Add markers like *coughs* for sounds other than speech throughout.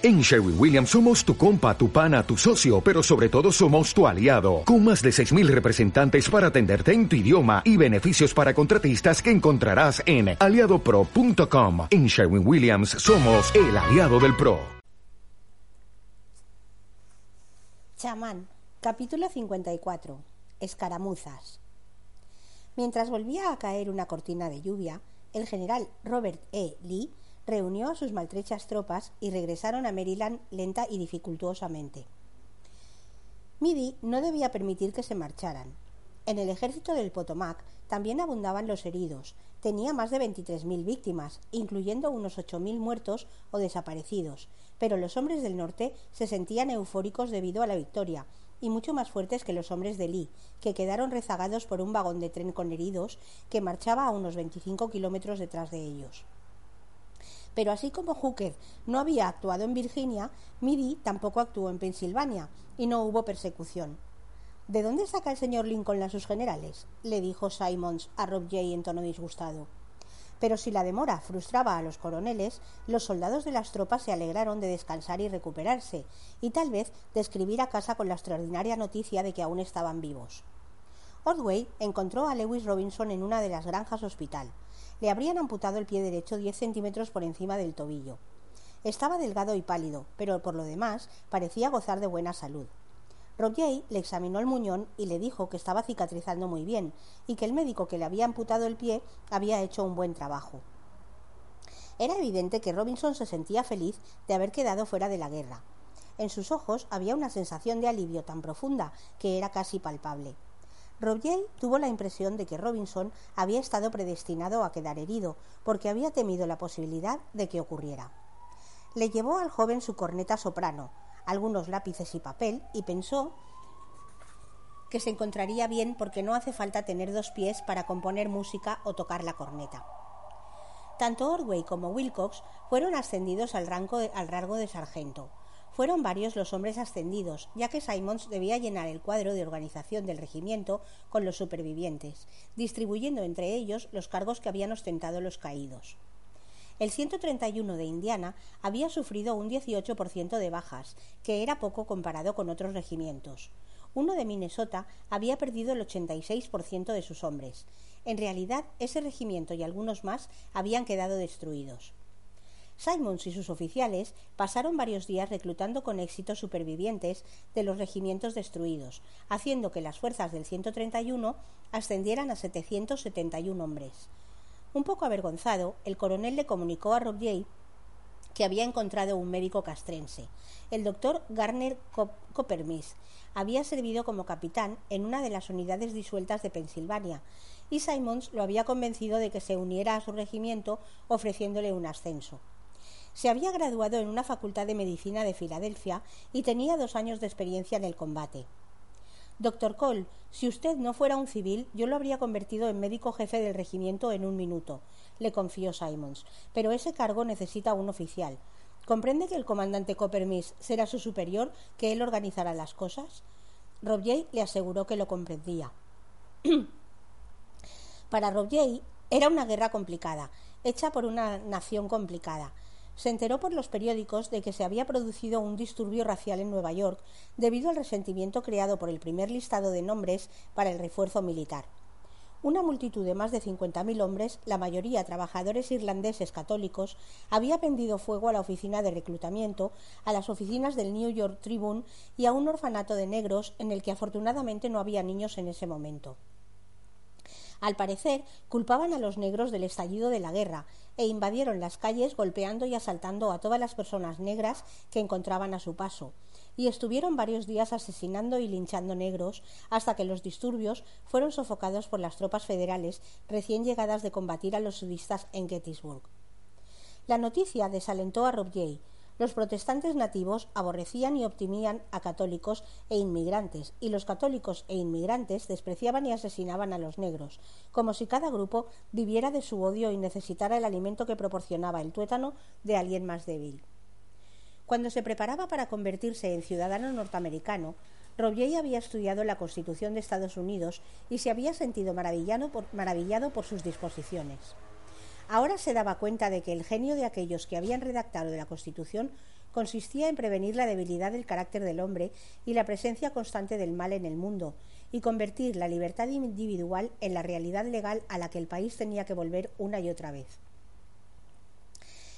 En Sherwin Williams somos tu compa, tu pana, tu socio, pero sobre todo somos tu aliado, con más de 6.000 representantes para atenderte en tu idioma y beneficios para contratistas que encontrarás en aliadopro.com. En Sherwin Williams somos el aliado del PRO. Chamán, capítulo 54. Escaramuzas. Mientras volvía a caer una cortina de lluvia, el general Robert E. Lee reunió a sus maltrechas tropas y regresaron a Maryland lenta y dificultuosamente. Midi no debía permitir que se marcharan. En el ejército del Potomac también abundaban los heridos. Tenía más de 23.000 víctimas, incluyendo unos 8.000 muertos o desaparecidos, pero los hombres del norte se sentían eufóricos debido a la victoria y mucho más fuertes que los hombres de Lee, que quedaron rezagados por un vagón de tren con heridos que marchaba a unos 25 kilómetros detrás de ellos. Pero así como Hooker no había actuado en Virginia, Midi tampoco actuó en Pensilvania y no hubo persecución. ¿De dónde saca el señor Lincoln a sus generales? le dijo Simons a Rob Jay en tono disgustado. Pero si la demora frustraba a los coroneles, los soldados de las tropas se alegraron de descansar y recuperarse, y tal vez de escribir a casa con la extraordinaria noticia de que aún estaban vivos. Ordway encontró a Lewis Robinson en una de las granjas hospital. Le habrían amputado el pie derecho diez centímetros por encima del tobillo. Estaba delgado y pálido, pero por lo demás parecía gozar de buena salud. Roger le examinó el muñón y le dijo que estaba cicatrizando muy bien y que el médico que le había amputado el pie había hecho un buen trabajo. Era evidente que Robinson se sentía feliz de haber quedado fuera de la guerra. En sus ojos había una sensación de alivio tan profunda que era casi palpable. Tuvo la impresión de que Robinson había estado predestinado a quedar herido, porque había temido la posibilidad de que ocurriera. Le llevó al joven su corneta soprano, algunos lápices y papel, y pensó que se encontraría bien porque no hace falta tener dos pies para componer música o tocar la corneta. Tanto Ordway como Wilcox fueron ascendidos al rango al rango de sargento, fueron varios los hombres ascendidos, ya que Simons debía llenar el cuadro de organización del regimiento con los supervivientes, distribuyendo entre ellos los cargos que habían ostentado los caídos. El 131 de Indiana había sufrido un 18% de bajas, que era poco comparado con otros regimientos. Uno de Minnesota había perdido el 86% de sus hombres. En realidad, ese regimiento y algunos más habían quedado destruidos. Simons y sus oficiales pasaron varios días reclutando con éxito supervivientes de los regimientos destruidos, haciendo que las fuerzas del 131 ascendieran a 771 hombres. Un poco avergonzado, el coronel le comunicó a Rob Jay que había encontrado un médico castrense. El doctor Garner Coppermis había servido como capitán en una de las unidades disueltas de Pensilvania, y Simons lo había convencido de que se uniera a su regimiento ofreciéndole un ascenso. Se había graduado en una facultad de medicina de Filadelfia y tenía dos años de experiencia en el combate. Doctor Cole, si usted no fuera un civil, yo lo habría convertido en médico jefe del regimiento en un minuto, le confió Simons, pero ese cargo necesita un oficial. ¿Comprende que el comandante Coppermis será su superior, que él organizará las cosas? Robier le aseguró que lo comprendía. *clears throat* Para Robier era una guerra complicada, hecha por una nación complicada se enteró por los periódicos de que se había producido un disturbio racial en Nueva York debido al resentimiento creado por el primer listado de nombres para el refuerzo militar. Una multitud de más de 50.000 hombres, la mayoría trabajadores irlandeses católicos, había pendido fuego a la oficina de reclutamiento, a las oficinas del New York Tribune y a un orfanato de negros en el que afortunadamente no había niños en ese momento. Al parecer, culpaban a los negros del estallido de la guerra e invadieron las calles golpeando y asaltando a todas las personas negras que encontraban a su paso, y estuvieron varios días asesinando y linchando negros hasta que los disturbios fueron sofocados por las tropas federales recién llegadas de combatir a los sudistas en Gettysburg. La noticia desalentó a Rob Jay, los protestantes nativos aborrecían y optimían a católicos e inmigrantes, y los católicos e inmigrantes despreciaban y asesinaban a los negros, como si cada grupo viviera de su odio y necesitara el alimento que proporcionaba el tuétano de alguien más débil. Cuando se preparaba para convertirse en ciudadano norteamericano, Robier había estudiado la Constitución de Estados Unidos y se había sentido maravillado por sus disposiciones. Ahora se daba cuenta de que el genio de aquellos que habían redactado la Constitución consistía en prevenir la debilidad del carácter del hombre y la presencia constante del mal en el mundo, y convertir la libertad individual en la realidad legal a la que el país tenía que volver una y otra vez.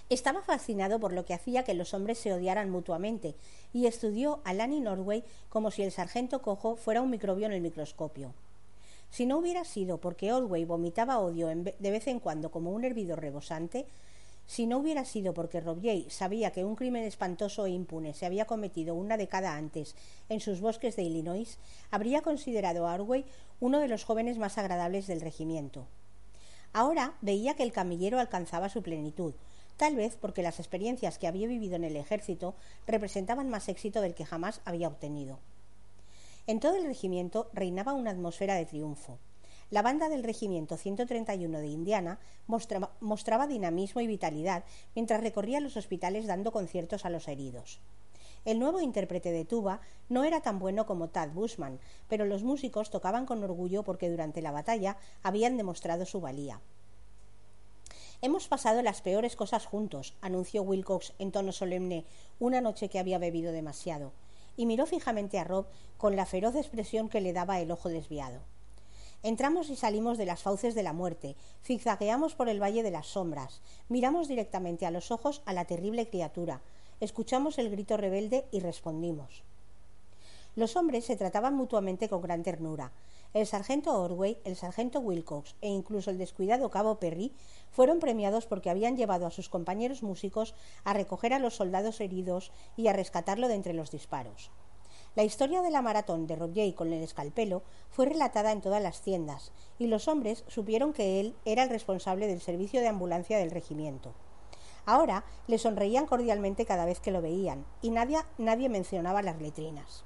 Estaba fascinado por lo que hacía que los hombres se odiaran mutuamente y estudió a Lanny Norway como si el sargento cojo fuera un microbio en el microscopio. Si no hubiera sido porque Orway vomitaba odio de vez en cuando como un hervidor rebosante, si no hubiera sido porque Robier sabía que un crimen espantoso e impune se había cometido una década antes en sus bosques de Illinois, habría considerado a Orway uno de los jóvenes más agradables del regimiento. Ahora veía que el camillero alcanzaba su plenitud, tal vez porque las experiencias que había vivido en el ejército representaban más éxito del que jamás había obtenido. En todo el regimiento reinaba una atmósfera de triunfo. La banda del regimiento 131 de Indiana mostraba, dinamismo y vitalidad mientras recorría los hospitales dando conciertos a los heridos. El nuevo intérprete de tuba no era tan bueno como Tad Bushman, pero los músicos tocaban con orgullo porque durante la batalla habían demostrado su valía. Hemos pasado las peores cosas juntos, anunció Wilcox en tono solemne una noche que había bebido demasiado, y miró fijamente a Rob con la feroz expresión que le daba el ojo desviado. Entramos y salimos de las fauces de la muerte, zigzagueamos por el valle de las sombras, miramos directamente a los ojos a la terrible criatura, escuchamos el grito rebelde y respondimos. Los hombres se trataban mutuamente con gran ternura, el sargento Orway, el sargento Wilcox e incluso el descuidado cabo Perry fueron premiados porque habían llevado a sus compañeros músicos a recoger a los soldados heridos y a rescatarlo de entre los disparos. La historia de la maratón de Roger con el escalpelo fue relatada en todas las tiendas, y los hombres supieron que él era el responsable del servicio de ambulancia del regimiento. Ahora le sonreían cordialmente cada vez que lo veían, y nadie, nadie mencionaba las letrinas.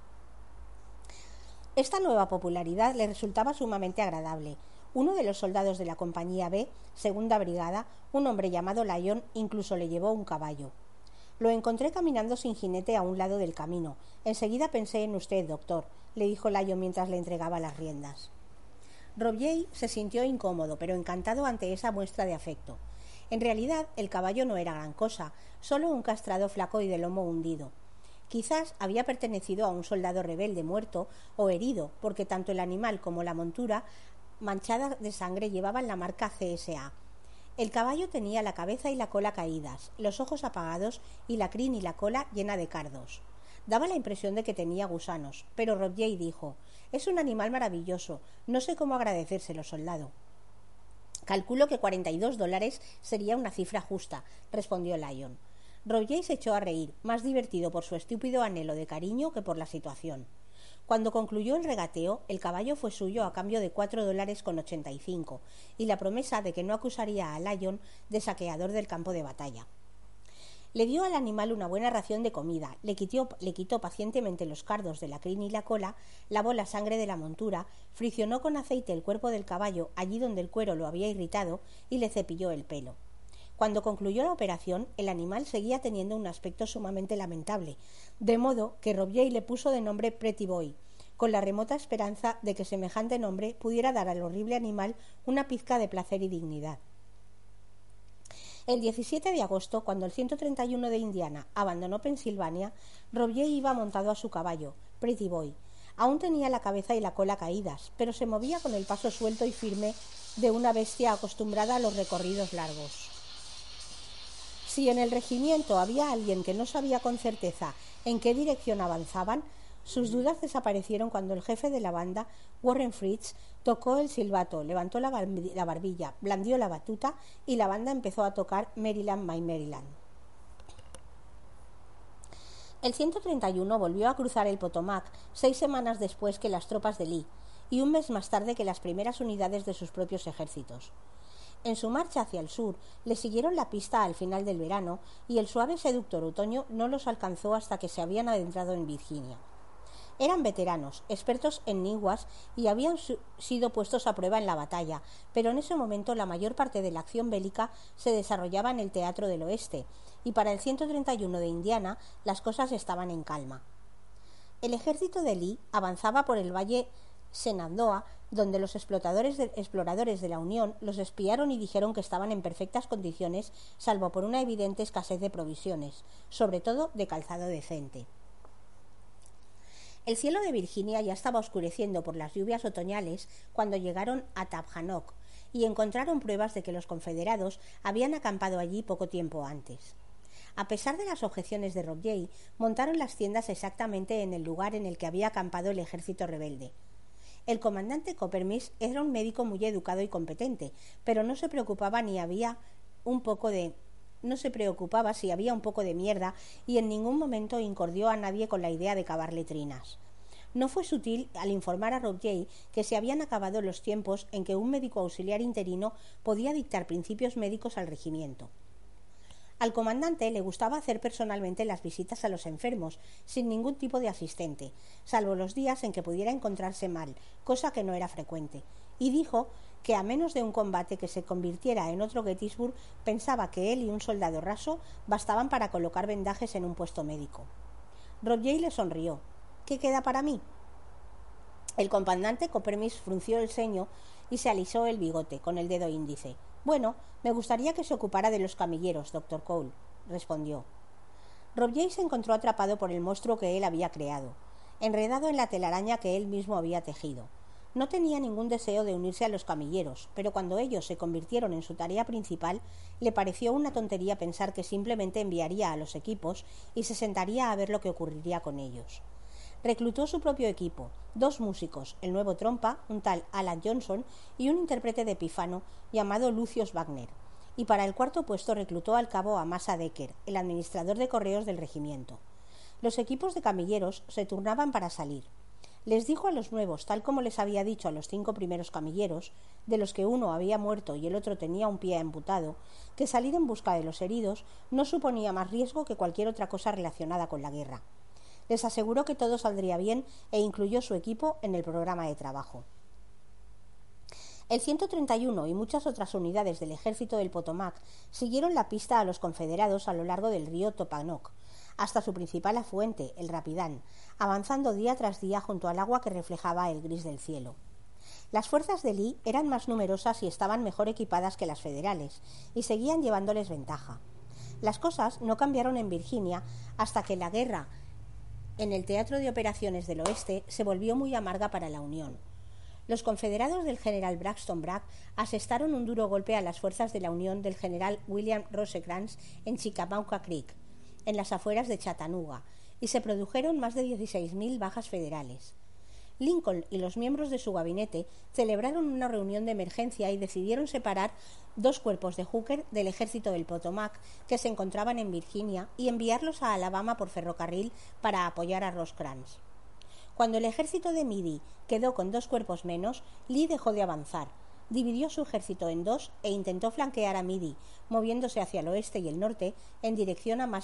Esta nueva popularidad le resultaba sumamente agradable. Uno de los soldados de la compañía B, segunda brigada, un hombre llamado Lyon, incluso le llevó un caballo. Lo encontré caminando sin jinete a un lado del camino. Enseguida pensé en usted, doctor, le dijo Lyon mientras le entregaba las riendas. Robier se sintió incómodo, pero encantado ante esa muestra de afecto. En realidad, el caballo no era gran cosa, solo un castrado flaco y de lomo hundido. Quizás había pertenecido a un soldado rebelde muerto o herido, porque tanto el animal como la montura manchada de sangre llevaban la marca CSA. El caballo tenía la cabeza y la cola caídas, los ojos apagados y la crin y la cola llena de cardos. Daba la impresión de que tenía gusanos, pero Robier dijo Es un animal maravilloso, no sé cómo agradecérselo, soldado. Calculo que cuarenta y dos dólares sería una cifra justa, respondió Lyon. Roger se echó a reír, más divertido por su estúpido anhelo de cariño que por la situación. Cuando concluyó el regateo, el caballo fue suyo a cambio de cuatro dólares con ochenta y cinco, y la promesa de que no acusaría a Lyon de saqueador del campo de batalla. Le dio al animal una buena ración de comida, le quitó, le quitó pacientemente los cardos de la crin y la cola, lavó la sangre de la montura, friccionó con aceite el cuerpo del caballo allí donde el cuero lo había irritado y le cepilló el pelo. Cuando concluyó la operación, el animal seguía teniendo un aspecto sumamente lamentable, de modo que Robier le puso de nombre Pretty Boy, con la remota esperanza de que semejante nombre pudiera dar al horrible animal una pizca de placer y dignidad. El 17 de agosto, cuando el 131 de Indiana abandonó Pensilvania, Robier iba montado a su caballo, Pretty Boy. Aún tenía la cabeza y la cola caídas, pero se movía con el paso suelto y firme de una bestia acostumbrada a los recorridos largos. Si en el regimiento había alguien que no sabía con certeza en qué dirección avanzaban, sus dudas desaparecieron cuando el jefe de la banda, Warren Fritz, tocó el silbato, levantó la barbilla, blandió la batuta y la banda empezó a tocar Maryland, My Maryland. El 131 volvió a cruzar el Potomac seis semanas después que las tropas de Lee y un mes más tarde que las primeras unidades de sus propios ejércitos. En su marcha hacia el sur, le siguieron la pista al final del verano y el suave seductor otoño no los alcanzó hasta que se habían adentrado en Virginia. Eran veteranos, expertos en niguas y habían sido puestos a prueba en la batalla, pero en ese momento la mayor parte de la acción bélica se desarrollaba en el Teatro del Oeste, y para el 131 de Indiana las cosas estaban en calma. El ejército de Lee avanzaba por el valle Senandoa, donde los exploradores de la Unión los espiaron y dijeron que estaban en perfectas condiciones, salvo por una evidente escasez de provisiones, sobre todo de calzado decente. El cielo de Virginia ya estaba oscureciendo por las lluvias otoñales cuando llegaron a Tabjanok y encontraron pruebas de que los confederados habían acampado allí poco tiempo antes. A pesar de las objeciones de Rob Jay, montaron las tiendas exactamente en el lugar en el que había acampado el ejército rebelde. El comandante Coppermis era un médico muy educado y competente, pero no se preocupaba ni había un poco de no se preocupaba si había un poco de mierda y en ningún momento incordió a nadie con la idea de cavar letrinas. No fue sutil al informar a Rob que se habían acabado los tiempos en que un médico auxiliar interino podía dictar principios médicos al regimiento. Al comandante le gustaba hacer personalmente las visitas a los enfermos, sin ningún tipo de asistente, salvo los días en que pudiera encontrarse mal, cosa que no era frecuente, y dijo que a menos de un combate que se convirtiera en otro Gettysburg, pensaba que él y un soldado raso bastaban para colocar vendajes en un puesto médico. Rob le sonrió. ¿Qué queda para mí? El comandante Coppermis frunció el ceño y se alisó el bigote con el dedo índice. Bueno, me gustaría que se ocupara de los camilleros, doctor Cole, respondió. Rob se encontró atrapado por el monstruo que él había creado, enredado en la telaraña que él mismo había tejido. No tenía ningún deseo de unirse a los camilleros, pero cuando ellos se convirtieron en su tarea principal, le pareció una tontería pensar que simplemente enviaría a los equipos y se sentaría a ver lo que ocurriría con ellos reclutó su propio equipo, dos músicos, el nuevo trompa, un tal Alan Johnson, y un intérprete de pifano llamado Lucius Wagner. Y para el cuarto puesto reclutó al cabo Amasa Decker, el administrador de correos del regimiento. Los equipos de camilleros se turnaban para salir. Les dijo a los nuevos, tal como les había dicho a los cinco primeros camilleros, de los que uno había muerto y el otro tenía un pie amputado, que salir en busca de los heridos no suponía más riesgo que cualquier otra cosa relacionada con la guerra les aseguró que todo saldría bien e incluyó su equipo en el programa de trabajo. El 131 y muchas otras unidades del ejército del Potomac siguieron la pista a los confederados a lo largo del río Topanoc, hasta su principal afluente, el Rapidán, avanzando día tras día junto al agua que reflejaba el gris del cielo. Las fuerzas de Lee eran más numerosas y estaban mejor equipadas que las federales, y seguían llevándoles ventaja. Las cosas no cambiaron en Virginia hasta que la guerra en el Teatro de Operaciones del Oeste se volvió muy amarga para la Unión. Los confederados del general Braxton Bragg asestaron un duro golpe a las fuerzas de la Unión del general William Rosecrans en Chickamauga Creek, en las afueras de Chattanooga, y se produjeron más de 16.000 bajas federales. Lincoln y los miembros de su gabinete celebraron una reunión de emergencia y decidieron separar dos cuerpos de Hooker del ejército del Potomac que se encontraban en Virginia y enviarlos a Alabama por ferrocarril para apoyar a Rosecrans. Cuando el ejército de Midi quedó con dos cuerpos menos, Lee dejó de avanzar, dividió su ejército en dos e intentó flanquear a Midi, moviéndose hacia el oeste y el norte en dirección a,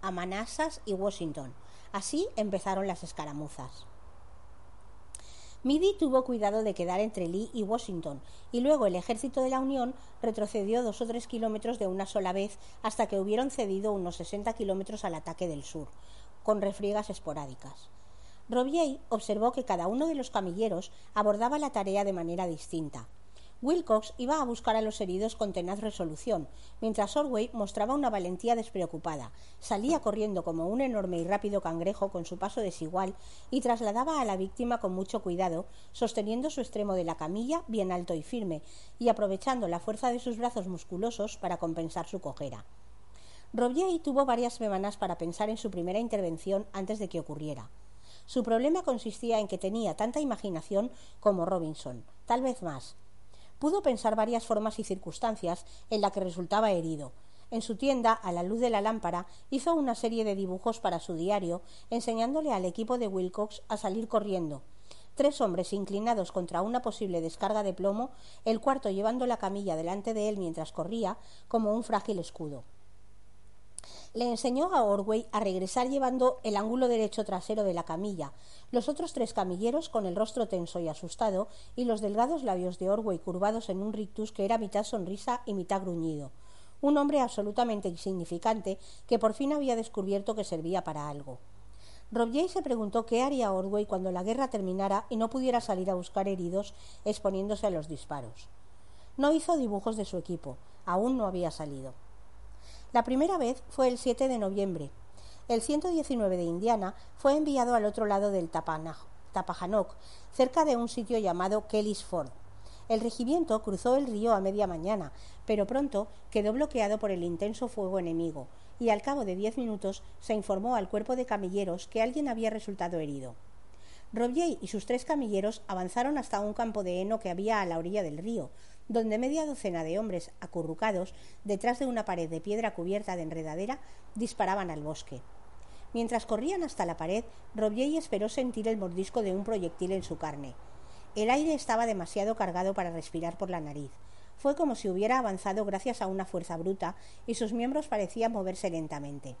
a Manassas y Washington. Así empezaron las escaramuzas. Midi tuvo cuidado de quedar entre Lee y Washington, y luego el ejército de la Unión retrocedió dos o tres kilómetros de una sola vez hasta que hubieron cedido unos sesenta kilómetros al ataque del sur, con refriegas esporádicas. Robier observó que cada uno de los camilleros abordaba la tarea de manera distinta. Wilcox iba a buscar a los heridos con tenaz resolución, mientras Orway mostraba una valentía despreocupada. Salía corriendo como un enorme y rápido cangrejo con su paso desigual y trasladaba a la víctima con mucho cuidado, sosteniendo su extremo de la camilla bien alto y firme, y aprovechando la fuerza de sus brazos musculosos para compensar su cojera. Robier tuvo varias semanas para pensar en su primera intervención antes de que ocurriera. Su problema consistía en que tenía tanta imaginación como Robinson, tal vez más, pudo pensar varias formas y circunstancias en la que resultaba herido. En su tienda, a la luz de la lámpara, hizo una serie de dibujos para su diario, enseñándole al equipo de Wilcox a salir corriendo. Tres hombres inclinados contra una posible descarga de plomo, el cuarto llevando la camilla delante de él mientras corría, como un frágil escudo le enseñó a Orway a regresar llevando el ángulo derecho trasero de la camilla, los otros tres camilleros con el rostro tenso y asustado, y los delgados labios de Orway curvados en un rictus que era mitad sonrisa y mitad gruñido. Un hombre absolutamente insignificante que por fin había descubierto que servía para algo. Robier se preguntó qué haría Ordway cuando la guerra terminara y no pudiera salir a buscar heridos exponiéndose a los disparos. No hizo dibujos de su equipo, aún no había salido. La primera vez fue el 7 de noviembre. El 119 de Indiana fue enviado al otro lado del Tapajanoc, cerca de un sitio llamado Kelly's Ford. El regimiento cruzó el río a media mañana, pero pronto quedó bloqueado por el intenso fuego enemigo, y al cabo de diez minutos se informó al cuerpo de camilleros que alguien había resultado herido. Robier y sus tres camilleros avanzaron hasta un campo de heno que había a la orilla del río, donde media docena de hombres acurrucados detrás de una pared de piedra cubierta de enredadera disparaban al bosque. Mientras corrían hasta la pared, Robier esperó sentir el mordisco de un proyectil en su carne. El aire estaba demasiado cargado para respirar por la nariz. Fue como si hubiera avanzado gracias a una fuerza bruta y sus miembros parecían moverse lentamente.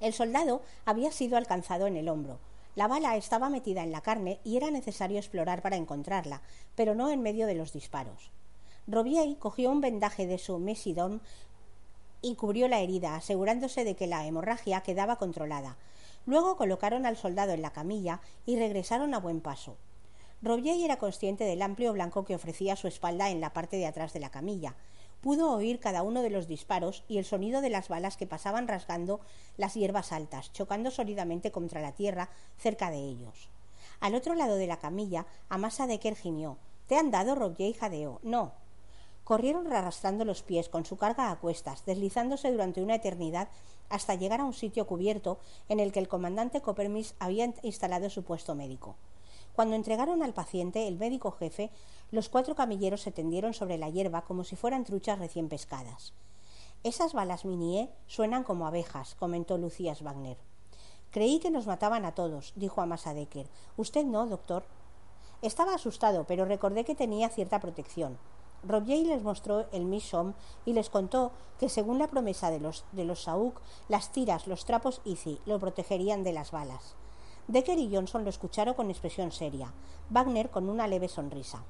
El soldado había sido alcanzado en el hombro. La bala estaba metida en la carne y era necesario explorar para encontrarla, pero no en medio de los disparos. Robier cogió un vendaje de su mesidón y cubrió la herida, asegurándose de que la hemorragia quedaba controlada. Luego colocaron al soldado en la camilla y regresaron a buen paso. Robier era consciente del amplio blanco que ofrecía su espalda en la parte de atrás de la camilla. Pudo oír cada uno de los disparos y el sonido de las balas que pasaban rasgando las hierbas altas, chocando sólidamente contra la tierra cerca de ellos. Al otro lado de la camilla, Amasa Decker gimió. ¿Te han dado, Robier y jadeó? No. Corrieron arrastrando los pies con su carga a cuestas, deslizándose durante una eternidad hasta llegar a un sitio cubierto en el que el comandante Coppermis había instalado su puesto médico. Cuando entregaron al paciente, el médico jefe, los cuatro camilleros se tendieron sobre la hierba como si fueran truchas recién pescadas. Esas balas Minié suenan como abejas, comentó Lucías Wagner. Creí que nos mataban a todos, dijo Amasa Decker. Usted no, doctor. Estaba asustado, pero recordé que tenía cierta protección. Robier les mostró el Misom y les contó que, según la promesa de los, de los las tiras, los trapos Izi lo protegerían de las balas. Decker y Johnson lo escucharon con expresión seria, Wagner con una leve sonrisa.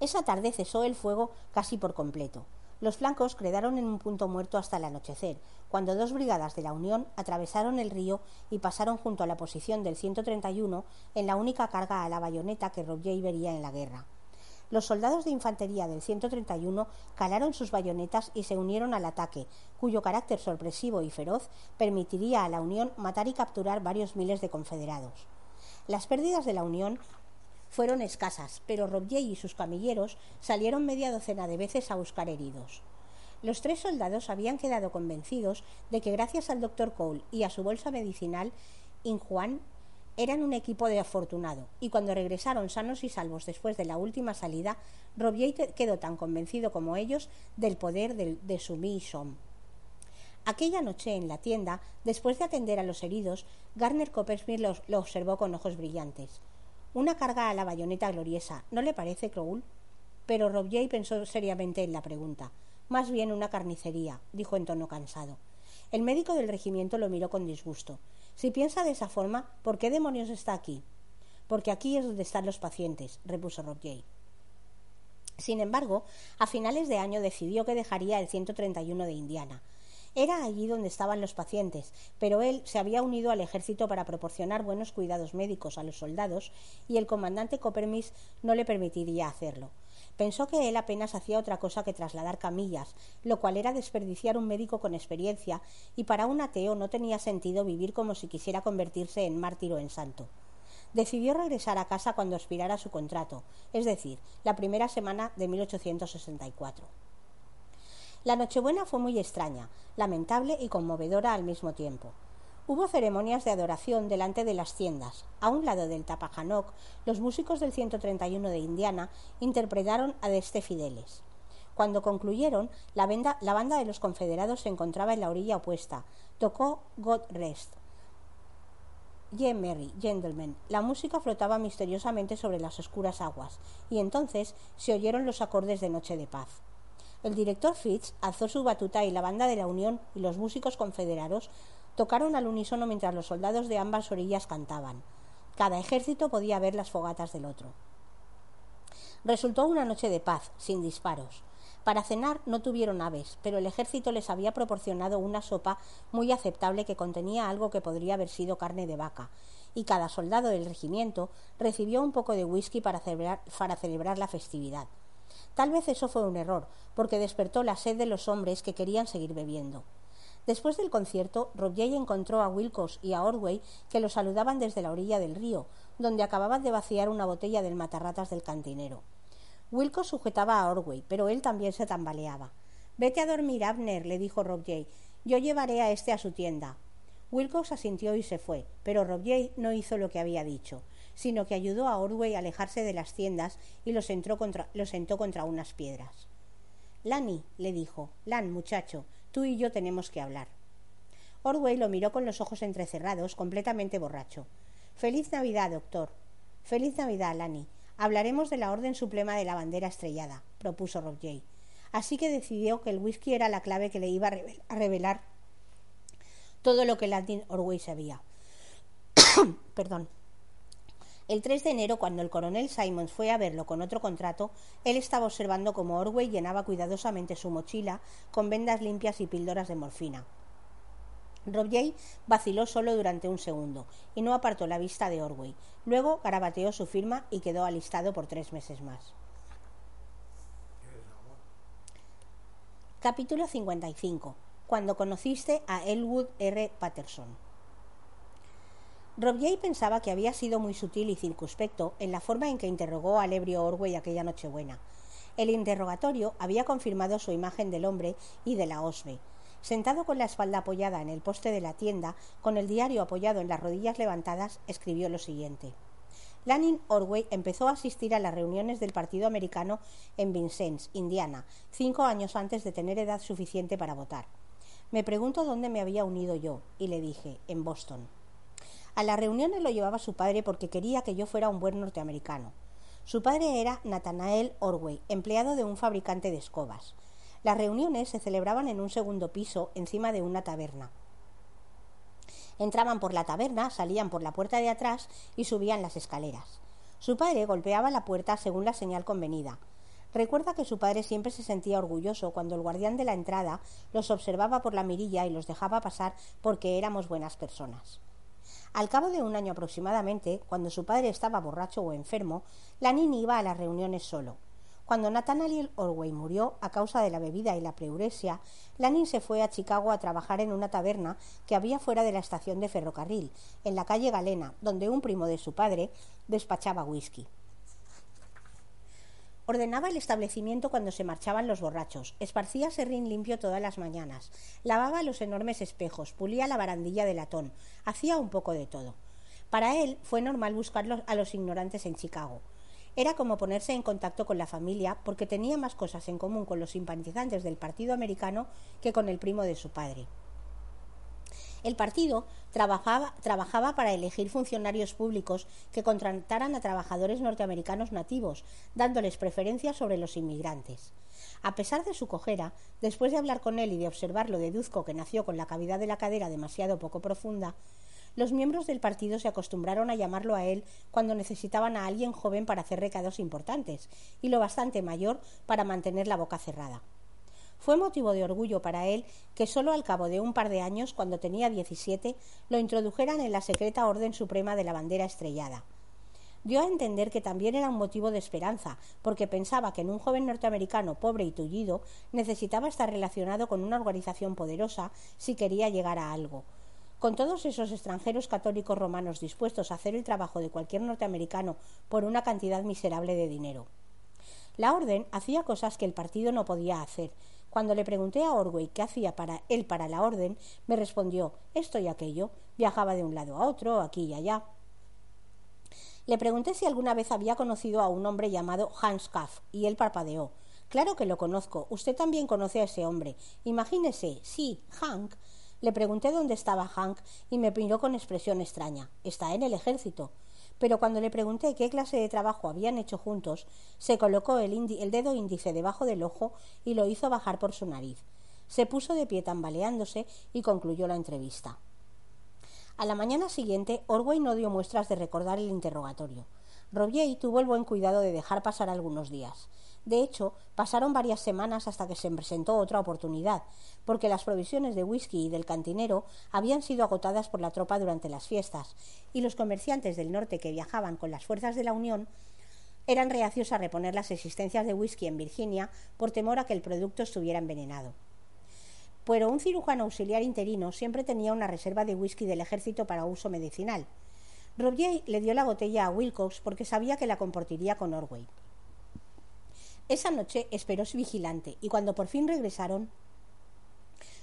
Esa tarde cesó el fuego casi por completo. Los flancos quedaron en un punto muerto hasta el anochecer, cuando dos brigadas de la Unión atravesaron el río y pasaron junto a la posición del 131 en la única carga a la bayoneta que Roger vería en la guerra. Los soldados de infantería del 131 calaron sus bayonetas y se unieron al ataque, cuyo carácter sorpresivo y feroz permitiría a la Unión matar y capturar varios miles de confederados. Las pérdidas de la Unión fueron escasas, pero Robier y sus camilleros salieron media docena de veces a buscar heridos. Los tres soldados habían quedado convencidos de que gracias al doctor Cole y a su bolsa medicinal, Injuan eran un equipo de afortunado, y cuando regresaron sanos y salvos después de la última salida, Robier quedó tan convencido como ellos del poder de, su mission. Aquella noche en la tienda, después de atender a los heridos, Garner Coppersmith lo, observó con ojos brillantes. Una carga a la bayoneta gloriosa, ¿no le parece, Crowell? Pero Robier pensó seriamente en la pregunta. Más bien una carnicería, dijo en tono cansado. El médico del regimiento lo miró con disgusto. Si piensa de esa forma, ¿por qué demonios está aquí? Porque aquí es donde están los pacientes, repuso Roger. Sin embargo, a finales de año decidió que dejaría el 131 de Indiana. Era allí donde estaban los pacientes, pero él se había unido al ejército para proporcionar buenos cuidados médicos a los soldados y el comandante Coppermis no le permitiría hacerlo. Pensó que él apenas hacía otra cosa que trasladar camillas, lo cual era desperdiciar un médico con experiencia, y para un ateo no tenía sentido vivir como si quisiera convertirse en mártir o en santo. Decidió regresar a casa cuando expirara su contrato, es decir, la primera semana de 1864. La Nochebuena fue muy extraña, lamentable y conmovedora al mismo tiempo. Hubo ceremonias de adoración delante de las tiendas. A un lado del Tapajanoc, los músicos del 131 de Indiana interpretaron a Deste Fideles. Cuando concluyeron, la, banda de los confederados se encontraba en la orilla opuesta. Tocó God Rest. Ye Merry, Gentlemen. La música flotaba misteriosamente sobre las oscuras aguas, y entonces se oyeron los acordes de Noche de Paz. El director Fitz alzó su batuta y la banda de la Unión y los músicos confederados tocaron al unísono mientras los soldados de ambas orillas cantaban. Cada ejército podía ver las fogatas del otro. Resultó una noche de paz, sin disparos. Para cenar no tuvieron aves, pero el ejército les había proporcionado una sopa muy aceptable que contenía algo que podría haber sido carne de vaca, y cada soldado del regimiento recibió un poco de whisky para celebrar, para celebrar la festividad. Tal vez eso fue un error, porque despertó la sed de los hombres que querían seguir bebiendo. Después del concierto, Robier encontró a Wilcox y a Ordway que lo saludaban desde la orilla del río, donde acababan de vaciar una botella del matarratas del cantinero. Wilcox sujetaba a Ordway, pero él también se tambaleaba. Vete a dormir, Abner, le dijo Rob Yo llevaré a este a su tienda. Wilcox asintió y se fue, pero Rob no hizo lo que había dicho, sino que ayudó a Ordway a alejarse de las tiendas y lo sentó contra unas piedras. Lani, le dijo, Lan, muchacho, tú y yo tenemos que hablar. Ordway lo miró con los ojos entrecerrados, completamente borracho. Feliz Navidad, doctor. Feliz Navidad, Lani. Hablaremos de la Orden Suprema de la Bandera Estrellada, propuso Rob Así que decidió que el whisky era la clave que le iba a revelar todo lo que Landin Orway sabía. *coughs* Perdón. El 3 de enero, cuando el coronel Simons fue a verlo con otro contrato, él estaba observando cómo Orway llenaba cuidadosamente su mochila con vendas limpias y píldoras de morfina. Rob vaciló solo durante un segundo y no apartó la vista de Orway. Luego garabateó su firma y quedó alistado por tres meses más. Capítulo 55. Cuando conociste a Elwood R. Patterson. Rob pensaba que había sido muy sutil y circunspecto en la forma en que interrogó al ebrio Orway aquella Nochebuena. El interrogatorio había confirmado su imagen del hombre y de la osbe. Sentado con la espalda apoyada en el poste de la tienda, con el diario apoyado en las rodillas levantadas, escribió lo siguiente. Lanning Orway empezó a asistir a las reuniones del Partido Americano en Vincennes, Indiana, cinco años antes de tener edad suficiente para votar. Me pregunto dónde me había unido yo, y le dije, en Boston. A las reuniones lo llevaba su padre porque quería que yo fuera un buen norteamericano. Su padre era Nathanael Orway, empleado de un fabricante de escobas. Las reuniones se celebraban en un segundo piso, encima de una taberna. Entraban por la taberna, salían por la puerta de atrás y subían las escaleras. Su padre golpeaba la puerta según la señal convenida. Recuerda que su padre siempre se sentía orgulloso cuando el guardián de la entrada los observaba por la mirilla y los dejaba pasar porque éramos buenas personas. Al cabo de un año aproximadamente, cuando su padre estaba borracho o enfermo, la Nini iba a las reuniones solo. Cuando Nathaniel Orway murió a causa de la bebida y la pleuresia, Lanin se fue a Chicago a trabajar en una taberna que había fuera de la estación de ferrocarril, en la calle Galena, donde un primo de su padre despachaba whisky. Ordenaba el establecimiento cuando se marchaban los borrachos, esparcía serrín limpio todas las mañanas, lavaba los enormes espejos, pulía la barandilla de latón, hacía un poco de todo. Para él fue normal buscar a los ignorantes en Chicago. Era como ponerse en contacto con la familia porque tenía más cosas en común con los simpatizantes del Partido Americano que con el primo de su padre. El partido trabajaba, para elegir funcionarios públicos que contrataran a trabajadores norteamericanos nativos, dándoles preferencia sobre los inmigrantes. A pesar de su cojera, después de hablar con él y de observarlo, deduzco que nació con la cavidad de la cadera demasiado poco profunda, los miembros del partido se acostumbraron a llamarlo a él cuando necesitaban a alguien joven para hacer recados importantes y lo bastante mayor para mantener la boca cerrada. Fue motivo de orgullo para él que solo al cabo de un par de años, cuando tenía 17, lo introdujeran en la secreta Orden Suprema de la Bandera Estrellada. Dio a entender que también era un motivo de esperanza, porque pensaba que en un joven norteamericano pobre y tullido necesitaba estar relacionado con una organización poderosa si quería llegar a algo. Con todos esos extranjeros católicos romanos dispuestos a hacer el trabajo de cualquier norteamericano por una cantidad miserable de dinero. La orden hacía cosas que el partido no podía hacer, cuando le pregunté a Orway qué hacía para él para la orden, me respondió esto y aquello, viajaba de un lado a otro, aquí y allá. Le pregunté si alguna vez había conocido a un hombre llamado Hans Kaff, y él parpadeó. Claro que lo conozco. Usted también conoce a ese hombre. Imagínese, sí, Hank. Le pregunté dónde estaba Hank y me miró con expresión extraña. Está en el ejército pero cuando le pregunté qué clase de trabajo habían hecho juntos, se colocó el, dedo índice debajo del ojo y lo hizo bajar por su nariz. Se puso de pie tambaleándose y concluyó la entrevista. A la mañana siguiente, Orway no dio muestras de recordar el interrogatorio. Robier tuvo el buen cuidado de dejar pasar algunos días. De hecho, pasaron varias semanas hasta que se presentó otra oportunidad, porque las provisiones de whisky y del cantinero habían sido agotadas por la tropa durante las fiestas, y los comerciantes del norte que viajaban con las fuerzas de la Unión eran reacios a reponer las existencias de whisky en Virginia por temor a que el producto estuviera envenenado. Pero un cirujano auxiliar interino siempre tenía una reserva de whisky del ejército para uso medicinal. Robier le dio la botella a Wilcox porque sabía que la compartiría con Orway. Esa noche esperó su vigilante y cuando por fin regresaron,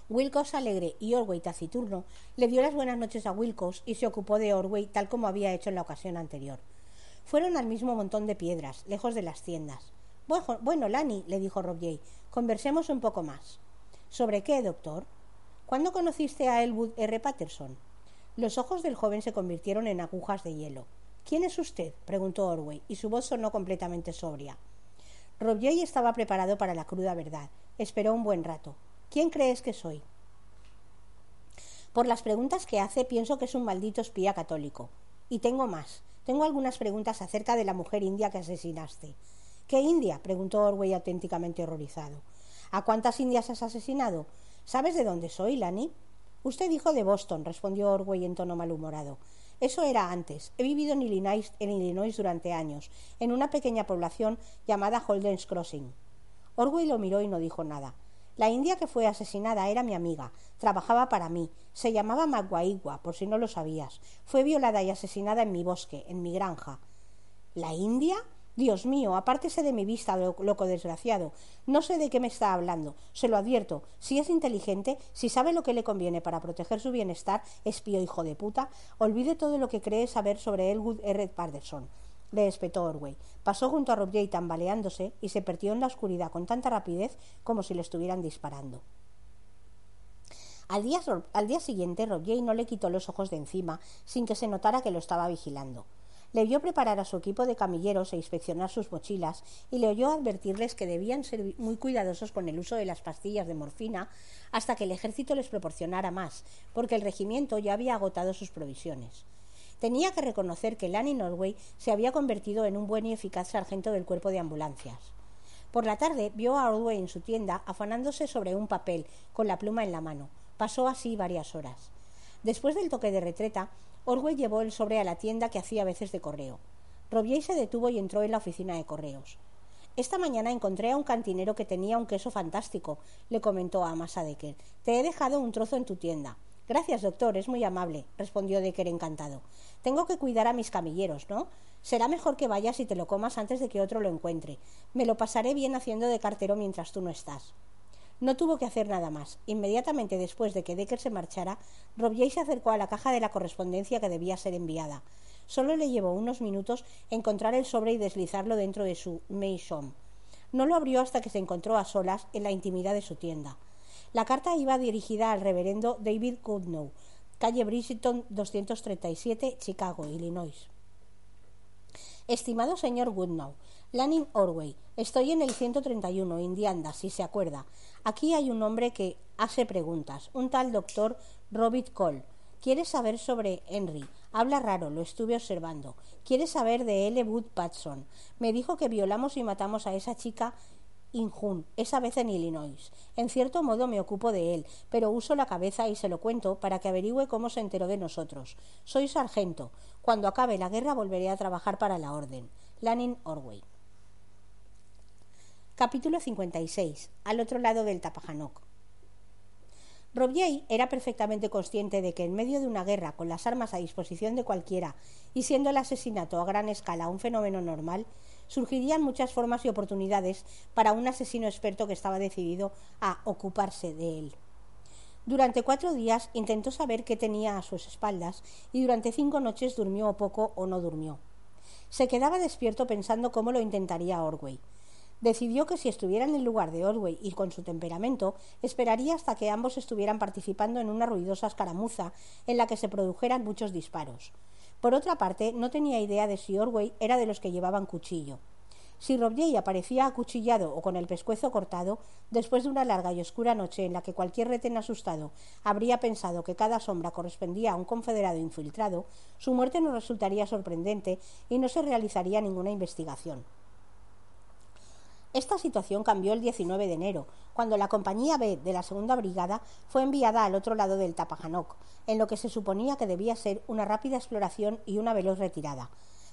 Wilcox alegre y Orway taciturno le dio las buenas noches a Wilcox y se ocupó de Orway tal como había hecho en la ocasión anterior. Fueron al mismo montón de piedras, lejos de las tiendas. Bueno, Lani, le dijo Robier, conversemos un poco más. ¿Sobre qué, doctor? ¿Cuándo conociste a Elwood R. Patterson? Los ojos del joven se convirtieron en agujas de hielo. ¿Quién es usted? preguntó Orway, y su voz sonó completamente sobria. Estaba preparado para la cruda verdad. Esperó un buen rato. ¿Quién crees que soy? Por las preguntas que hace, pienso que es un maldito espía católico. Y tengo más. Tengo algunas preguntas acerca de la mujer india que asesinaste. ¿Qué india? preguntó Orway auténticamente horrorizado. ¿A cuántas indias has asesinado? ¿Sabes de dónde soy, Lani? Usted dijo de Boston, respondió Orway en tono malhumorado. Eso era antes. He vivido en Illinois, en Illinois durante años, en una pequeña población llamada Holden's Crossing. Orway lo miró y no dijo nada. La india que fue asesinada era mi amiga. Trabajaba para mí. Se llamaba Maguaigua, por si no lo sabías. Fue violada y asesinada en mi bosque, en mi granja. ¿La india? Dios mío, apártese de mi vista, loco desgraciado. No sé de qué me está hablando. Se lo advierto. Si es inteligente, si sabe lo que le conviene para proteger su bienestar, espío hijo de puta, olvide todo lo que cree saber sobre Elwood R. Patterson. Le espetó Orway. Pasó junto a Rob tambaleándose y se perdió en la oscuridad con tanta rapidez como si le estuvieran disparando. Al día, al día siguiente, Rob no le quitó los ojos de encima sin que se notara que lo estaba vigilando. Le vio preparar a su equipo de camilleros e inspeccionar sus mochilas y le oyó advertirles que debían ser muy cuidadosos con el uso de las pastillas de morfina hasta que el ejército les proporcionara más, porque el regimiento ya había agotado sus provisiones. Tenía que reconocer que Lanny Norway se había convertido en un buen y eficaz sargento del cuerpo de ambulancias. Por la tarde vio a Orway en su tienda afanándose sobre un papel, con la pluma en la mano. Pasó así varias horas. Después del toque de retreta, Orwell llevó el sobre a la tienda que hacía veces de correo. Robier se detuvo y entró en la oficina de correos. Esta mañana encontré a un cantinero que tenía un queso fantástico, le comentó a Amasa Decker. Te he dejado un trozo en tu tienda. Gracias, doctor, es muy amable, respondió Decker encantado. Tengo que cuidar a mis camilleros, ¿no? Será mejor que vayas y te lo comas antes de que otro lo encuentre. Me lo pasaré bien haciendo de cartero mientras tú no estás. No tuvo que hacer nada más. Inmediatamente después de que Decker se marchara, Robier se acercó a la caja de la correspondencia que debía ser enviada. Solo le llevó unos minutos encontrar el sobre y deslizarlo dentro de su maison. No lo abrió hasta que se encontró a solas en la intimidad de su tienda. La carta iba dirigida al reverendo David Goodnow, calle Bridgeton 237, Chicago, Illinois. Estimado señor Goodnow, Lanning Orway, estoy en el 131, Indiana, si se acuerda. Aquí hay un hombre que hace preguntas, un tal doctor Robert Cole. Quiere saber sobre Henry. Habla raro, lo estuve observando. Quiere saber de L. Wood Patson. Me dijo que violamos y matamos a esa chica Injun, esa vez en Illinois. En cierto modo me ocupo de él, pero uso la cabeza y se lo cuento para que averigüe cómo se enteró de nosotros. Soy sargento. Cuando acabe la guerra volveré a trabajar para la orden. Lanning Orway. Capítulo 56. Al otro lado del Tapajanoc. Robier era perfectamente consciente de que en medio de una guerra con las armas a disposición de cualquiera y siendo el asesinato a gran escala un fenómeno normal, surgirían muchas formas y oportunidades para un asesino experto que estaba decidido a ocuparse de él. Durante cuatro días intentó saber qué tenía a sus espaldas y durante cinco noches durmió poco o no durmió. Se quedaba despierto pensando cómo lo intentaría Orway decidió que si estuviera en el lugar de Orway y con su temperamento, esperaría hasta que ambos estuvieran participando en una ruidosa escaramuza en la que se produjeran muchos disparos. Por otra parte, no tenía idea de si Orway era de los que llevaban cuchillo. Si Robier aparecía acuchillado o con el pescuezo cortado, después de una larga y oscura noche en la que cualquier retén asustado habría pensado que cada sombra correspondía a un confederado infiltrado, su muerte no resultaría sorprendente y no se realizaría ninguna investigación. Esta situación cambió el 19 de enero, cuando la compañía B de la segunda brigada fue enviada al otro lado del Tapajanoc, en lo que se suponía que debía ser una rápida exploración y una veloz retirada.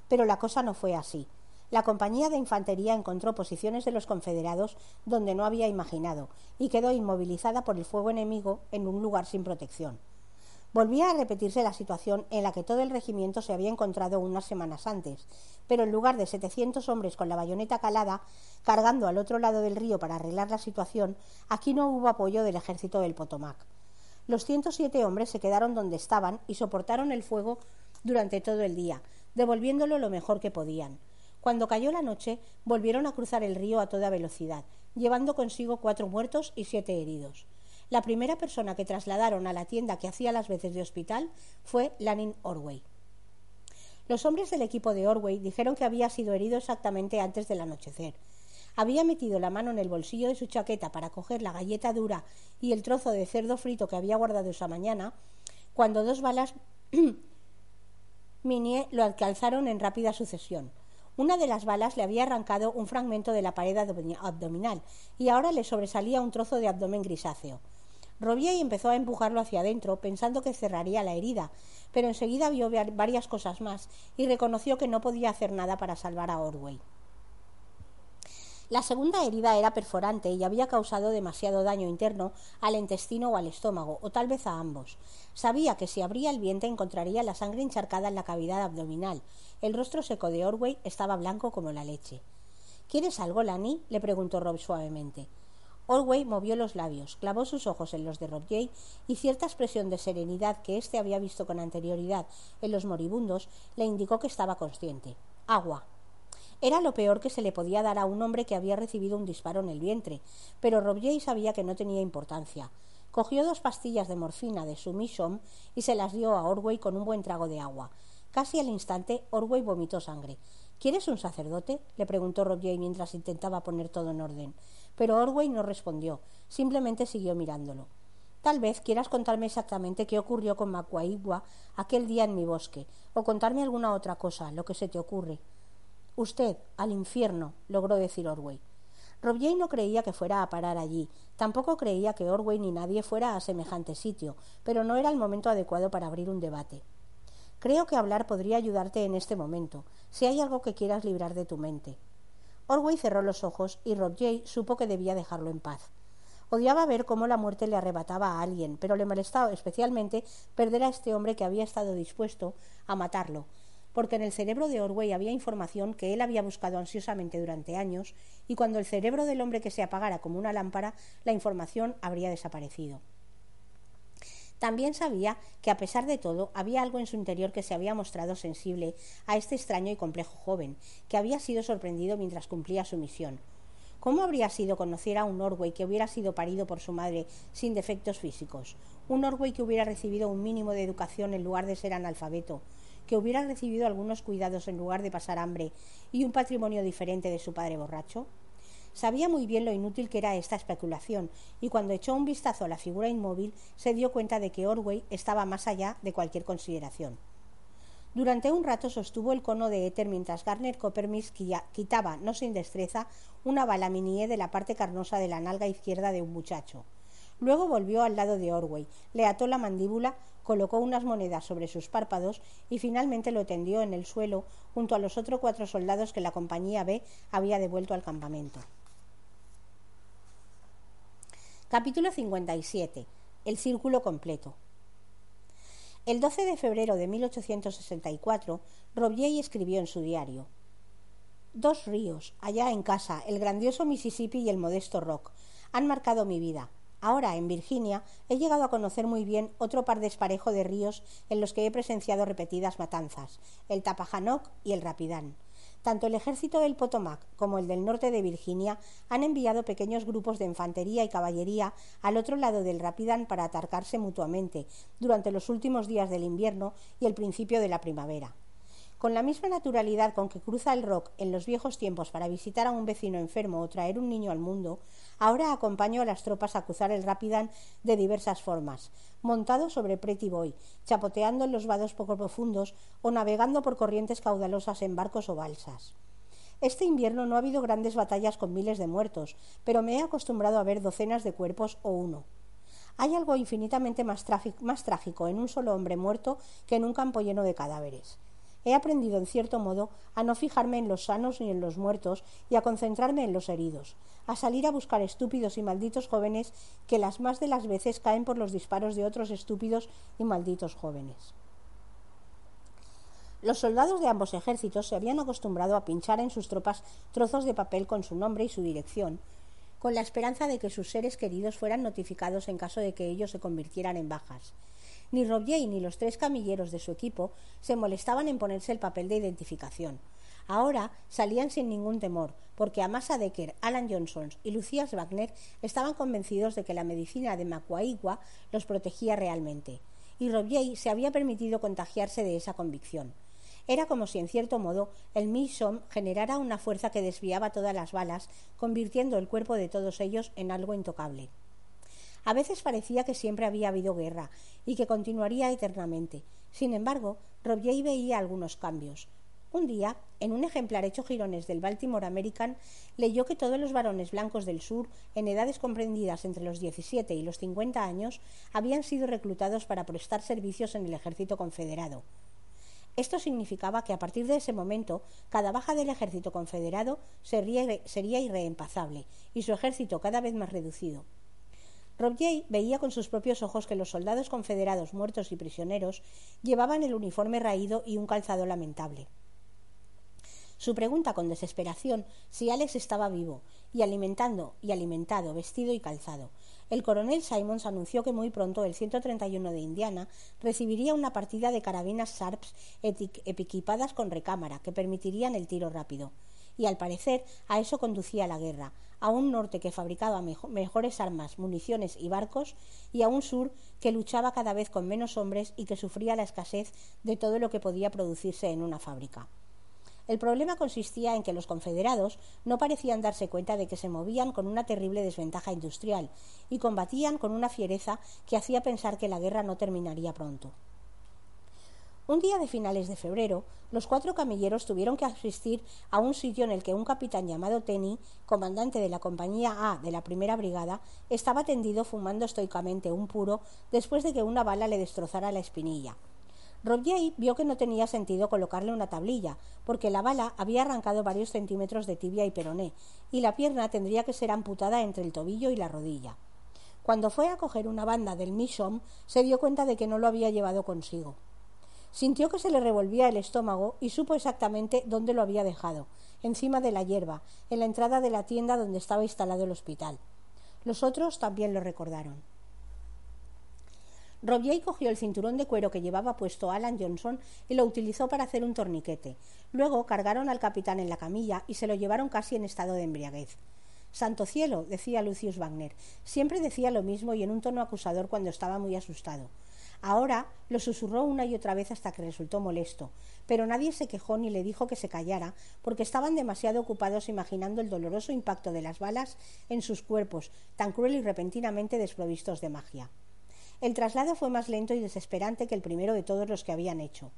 Pero la cosa no fue así. La compañía de infantería encontró posiciones de los confederados donde no había imaginado y quedó inmovilizada por el fuego enemigo en un lugar sin protección. Volvía a repetirse la situación en la que todo el regimiento se había encontrado unas semanas antes, pero en lugar de 700 hombres con la bayoneta calada, cargando al otro lado del río para arreglar la situación, aquí no hubo apoyo del ejército del Potomac. Los 107 hombres se quedaron donde estaban y soportaron el fuego durante todo el día, devolviéndolo lo mejor que podían. Cuando cayó la noche, volvieron a cruzar el río a toda velocidad, llevando consigo cuatro muertos y siete heridos. La primera persona que trasladaron a la tienda que hacía las veces de hospital fue Lanin Orway. Los hombres del equipo de Orway dijeron que había sido herido exactamente antes del anochecer. Había metido la mano en el bolsillo de su chaqueta para coger la galleta dura y el trozo de cerdo frito que había guardado esa mañana, cuando dos balas *clears throat* Minier lo alcanzaron en rápida sucesión. Una de las balas le había arrancado un fragmento de la pared abdominal y ahora le sobresalía un trozo de abdomen grisáceo y empezó a empujarlo hacia adentro, pensando que cerraría la herida, pero enseguida vio varias cosas más y reconoció que no podía hacer nada para salvar a Orway. La segunda herida era perforante y había causado demasiado daño interno al intestino o al estómago, o tal vez a ambos. Sabía que si abría el vientre encontraría la sangre encharcada en la cavidad abdominal. El rostro seco de Orway estaba blanco como la leche. ¿Quieres algo, Lani? le preguntó Rob suavemente. Orway movió los labios, clavó sus ojos en los de Rob Jay y cierta expresión de serenidad que éste había visto con anterioridad en los moribundos le indicó que estaba consciente. Agua. Era lo peor que se le podía dar a un hombre que había recibido un disparo en el vientre, pero Rob Jay sabía que no tenía importancia. Cogió dos pastillas de morfina de su Mission y se las dio a Orway con un buen trago de agua. Casi al instante, Orway vomitó sangre. ¿Quieres un sacerdote? le preguntó Rob Jay mientras intentaba poner todo en orden. Pero Orway no respondió, simplemente siguió mirándolo. Tal vez quieras contarme exactamente qué ocurrió con Macuaigua aquel día en mi bosque, o contarme alguna otra cosa, lo que se te ocurre. Usted, al infierno, logró decir Orway. Robier no creía que fuera a parar allí, tampoco creía que Orway ni nadie fuera a semejante sitio, pero no era el momento adecuado para abrir un debate. Creo que hablar podría ayudarte en este momento, si hay algo que quieras librar de tu mente. Orway cerró los ojos y Rob Jay supo que debía dejarlo en paz. Odiaba ver cómo la muerte le arrebataba a alguien, pero le molestaba especialmente perder a este hombre que había estado dispuesto a matarlo, porque en el cerebro de Orway había información que él había buscado ansiosamente durante años, y cuando el cerebro del hombre que se apagara como una lámpara, la información habría desaparecido. También sabía que, a pesar de todo, había algo en su interior que se había mostrado sensible a este extraño y complejo joven, que había sido sorprendido mientras cumplía su misión. ¿Cómo habría sido conocer a un Orway que hubiera sido parido por su madre sin defectos físicos? Un Orway que hubiera recibido un mínimo de educación en lugar de ser analfabeto, que hubiera recibido algunos cuidados en lugar de pasar hambre y un patrimonio diferente de su padre borracho? Sabía muy bien lo inútil que era esta especulación, y cuando echó un vistazo a la figura inmóvil se dio cuenta de que Orway estaba más allá de cualquier consideración. Durante un rato sostuvo el cono de éter mientras Garner Coppermills quitaba, no sin destreza, una bala minié de la parte carnosa de la nalga izquierda de un muchacho. Luego volvió al lado de Orway, le ató la mandíbula, colocó unas monedas sobre sus párpados y finalmente lo tendió en el suelo junto a los otros cuatro soldados que la compañía B había devuelto al campamento. Capítulo 57. El círculo completo. El 12 de febrero de 1864, Robier escribió en su diario: Dos ríos, allá en casa, el grandioso Mississippi y el modesto Rock, han marcado mi vida. Ahora, en Virginia, he llegado a conocer muy bien otro par de esparejo de ríos en los que he presenciado repetidas matanzas, el Tapajanoc y el Rapidán. Tanto el ejército del Potomac como el del norte de Virginia han enviado pequeños grupos de infantería y caballería al otro lado del Rapidan para atacarse mutuamente durante los últimos días del invierno y el principio de la primavera. Con la misma naturalidad con que cruza el rock en los viejos tiempos para visitar a un vecino enfermo o traer un niño al mundo, ahora acompaño a las tropas a cruzar el Rapidan de diversas formas, montado sobre Pretty Boy, chapoteando en los vados poco profundos o navegando por corrientes caudalosas en barcos o balsas. Este invierno no ha habido grandes batallas con miles de muertos, pero me he acostumbrado a ver docenas de cuerpos o uno. Hay algo infinitamente más, más trágico en un solo hombre muerto que en un campo lleno de cadáveres. He aprendido, en cierto modo, a no fijarme en los sanos ni en los muertos y a concentrarme en los heridos, a salir a buscar estúpidos y malditos jóvenes que las más de las veces caen por los disparos de otros estúpidos y malditos jóvenes. Los soldados de ambos ejércitos se habían acostumbrado a pinchar en sus tropas trozos de papel con su nombre y su dirección, con la esperanza de que sus seres queridos fueran notificados en caso de que ellos se convirtieran en bajas. Ni Robier ni los tres camilleros de su equipo se molestaban en ponerse el papel de identificación. Ahora salían sin ningún temor, porque Amasa Decker, Alan Johnson y Lucías Wagner estaban convencidos de que la medicina de Macuaigua los protegía realmente, y Robier se había permitido contagiarse de esa convicción. Era como si, en cierto modo, el Misom generara una fuerza que desviaba todas las balas, convirtiendo el cuerpo de todos ellos en algo intocable. A veces parecía que siempre había habido guerra y que continuaría eternamente. Sin embargo, Robier veía algunos cambios. Un día, en un ejemplar hecho girones del Baltimore American, leyó que todos los varones blancos del sur, en edades comprendidas entre los 17 y los 50 años, habían sido reclutados para prestar servicios en el ejército confederado. Esto significaba que a partir de ese momento cada baja del ejército confederado sería, sería irreempazable y su ejército cada vez más reducido. Robier veía con sus propios ojos que los soldados confederados muertos y prisioneros llevaban el uniforme raído y un calzado lamentable. Su pregunta con desesperación si Alex estaba vivo y alimentando y alimentado, vestido y calzado. El coronel Simons anunció que muy pronto el 131 de Indiana recibiría una partida de carabinas Sharps equipadas con recámara que permitirían el tiro rápido y al parecer a eso conducía la guerra, a un norte que fabricaba mejores armas, municiones y barcos, y a un sur que luchaba cada vez con menos hombres y que sufría la escasez de todo lo que podía producirse en una fábrica. El problema consistía en que los confederados no parecían darse cuenta de que se movían con una terrible desventaja industrial y combatían con una fiereza que hacía pensar que la guerra no terminaría pronto. Un día de finales de febrero, los cuatro camilleros tuvieron que asistir a un sitio en el que un capitán llamado Tenny, comandante de la compañía A de la primera brigada, estaba tendido fumando estoicamente un puro después de que una bala le destrozara la espinilla. Robier vio que no tenía sentido colocarle una tablilla, porque la bala había arrancado varios centímetros de tibia y peroné, y la pierna tendría que ser amputada entre el tobillo y la rodilla. Cuando fue a coger una banda del Mishom, se dio cuenta de que no lo había llevado consigo. Sintió que se le revolvía el estómago y supo exactamente dónde lo había dejado, encima de la hierba, en la entrada de la tienda donde estaba instalado el hospital. Los otros también lo recordaron. Robier cogió el cinturón de cuero que llevaba puesto Alan Johnson y lo utilizó para hacer un torniquete. Luego cargaron al capitán en la camilla y se lo llevaron casi en estado de embriaguez. Santo cielo, decía Lucius Wagner. Siempre decía lo mismo y en un tono acusador cuando estaba muy asustado. Ahora lo susurró una y otra vez hasta que resultó molesto, pero nadie se quejó ni le dijo que se callara, porque estaban demasiado ocupados imaginando el doloroso impacto de las balas en sus cuerpos, tan cruel y repentinamente desprovistos de magia. El traslado fue más lento y desesperante que el primero de todos los que habían hecho.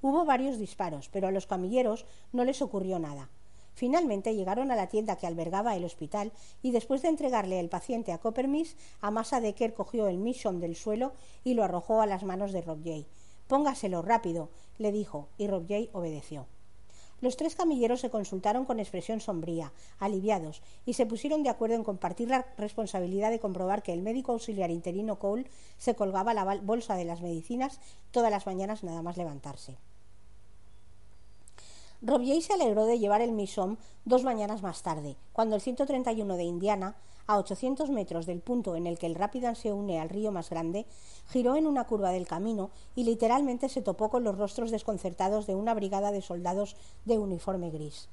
Hubo varios disparos, pero a los camilleros no les ocurrió nada. Finalmente llegaron a la tienda que albergaba el hospital y después de entregarle el paciente a Coppermis, Amasa Decker cogió el mission del suelo y lo arrojó a las manos de Rob Jay. Póngaselo rápido, le dijo, y Rob Jay obedeció. Los tres camilleros se consultaron con expresión sombría, aliviados, y se pusieron de acuerdo en compartir la responsabilidad de comprobar que el médico auxiliar interino Cole se colgaba la bolsa de las medicinas todas las mañanas nada más levantarse. Robier se alegró de llevar el Misom dos mañanas más tarde, cuando el 131 de Indiana, a 800 metros del punto en el que el Rapidan se une al río más grande, giró en una curva del camino y literalmente se topó con los rostros desconcertados de una brigada de soldados de uniforme gris.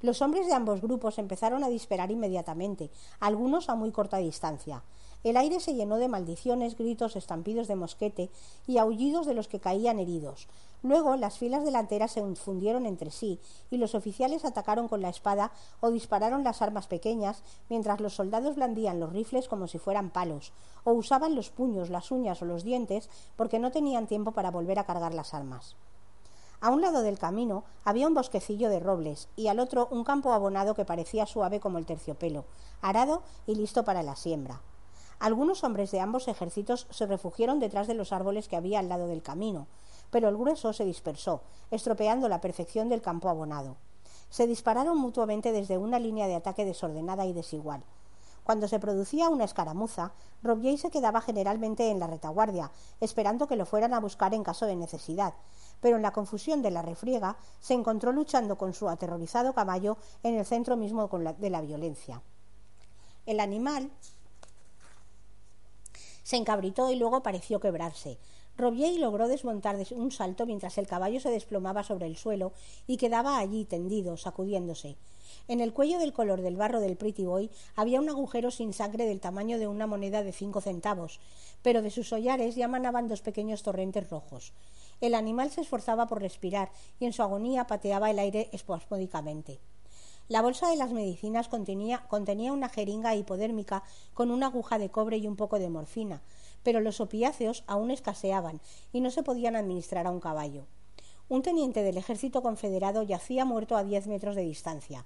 Los hombres de ambos grupos empezaron a disparar inmediatamente, algunos a muy corta distancia. El aire se llenó de maldiciones, gritos, estampidos de mosquete y aullidos de los que caían heridos. Luego las filas delanteras se fundieron entre sí y los oficiales atacaron con la espada o dispararon las armas pequeñas mientras los soldados blandían los rifles como si fueran palos o usaban los puños, las uñas o los dientes porque no tenían tiempo para volver a cargar las armas. A un lado del camino había un bosquecillo de robles y al otro un campo abonado que parecía suave como el terciopelo, arado y listo para la siembra. Algunos hombres de ambos ejércitos se refugiaron detrás de los árboles que había al lado del camino, pero el grueso se dispersó, estropeando la perfección del campo abonado. Se dispararon mutuamente desde una línea de ataque desordenada y desigual. Cuando se producía una escaramuza, Robier se quedaba generalmente en la retaguardia, esperando que lo fueran a buscar en caso de necesidad, pero en la confusión de la refriega se encontró luchando con su aterrorizado caballo en el centro mismo de la violencia. El animal se encabritó y luego pareció quebrarse. Robier logró desmontar de un salto mientras el caballo se desplomaba sobre el suelo y quedaba allí tendido, sacudiéndose. En el cuello del color del barro del Pretty Boy había un agujero sin sangre del tamaño de una moneda de cinco centavos, pero de sus hollares ya manaban dos pequeños torrentes rojos. El animal se esforzaba por respirar y en su agonía pateaba el aire espasmódicamente. La bolsa de las medicinas contenía, contenía, una jeringa hipodérmica con una aguja de cobre y un poco de morfina, pero los opiáceos aún escaseaban y no se podían administrar a un caballo. Un teniente del ejército confederado yacía muerto a diez metros de distancia.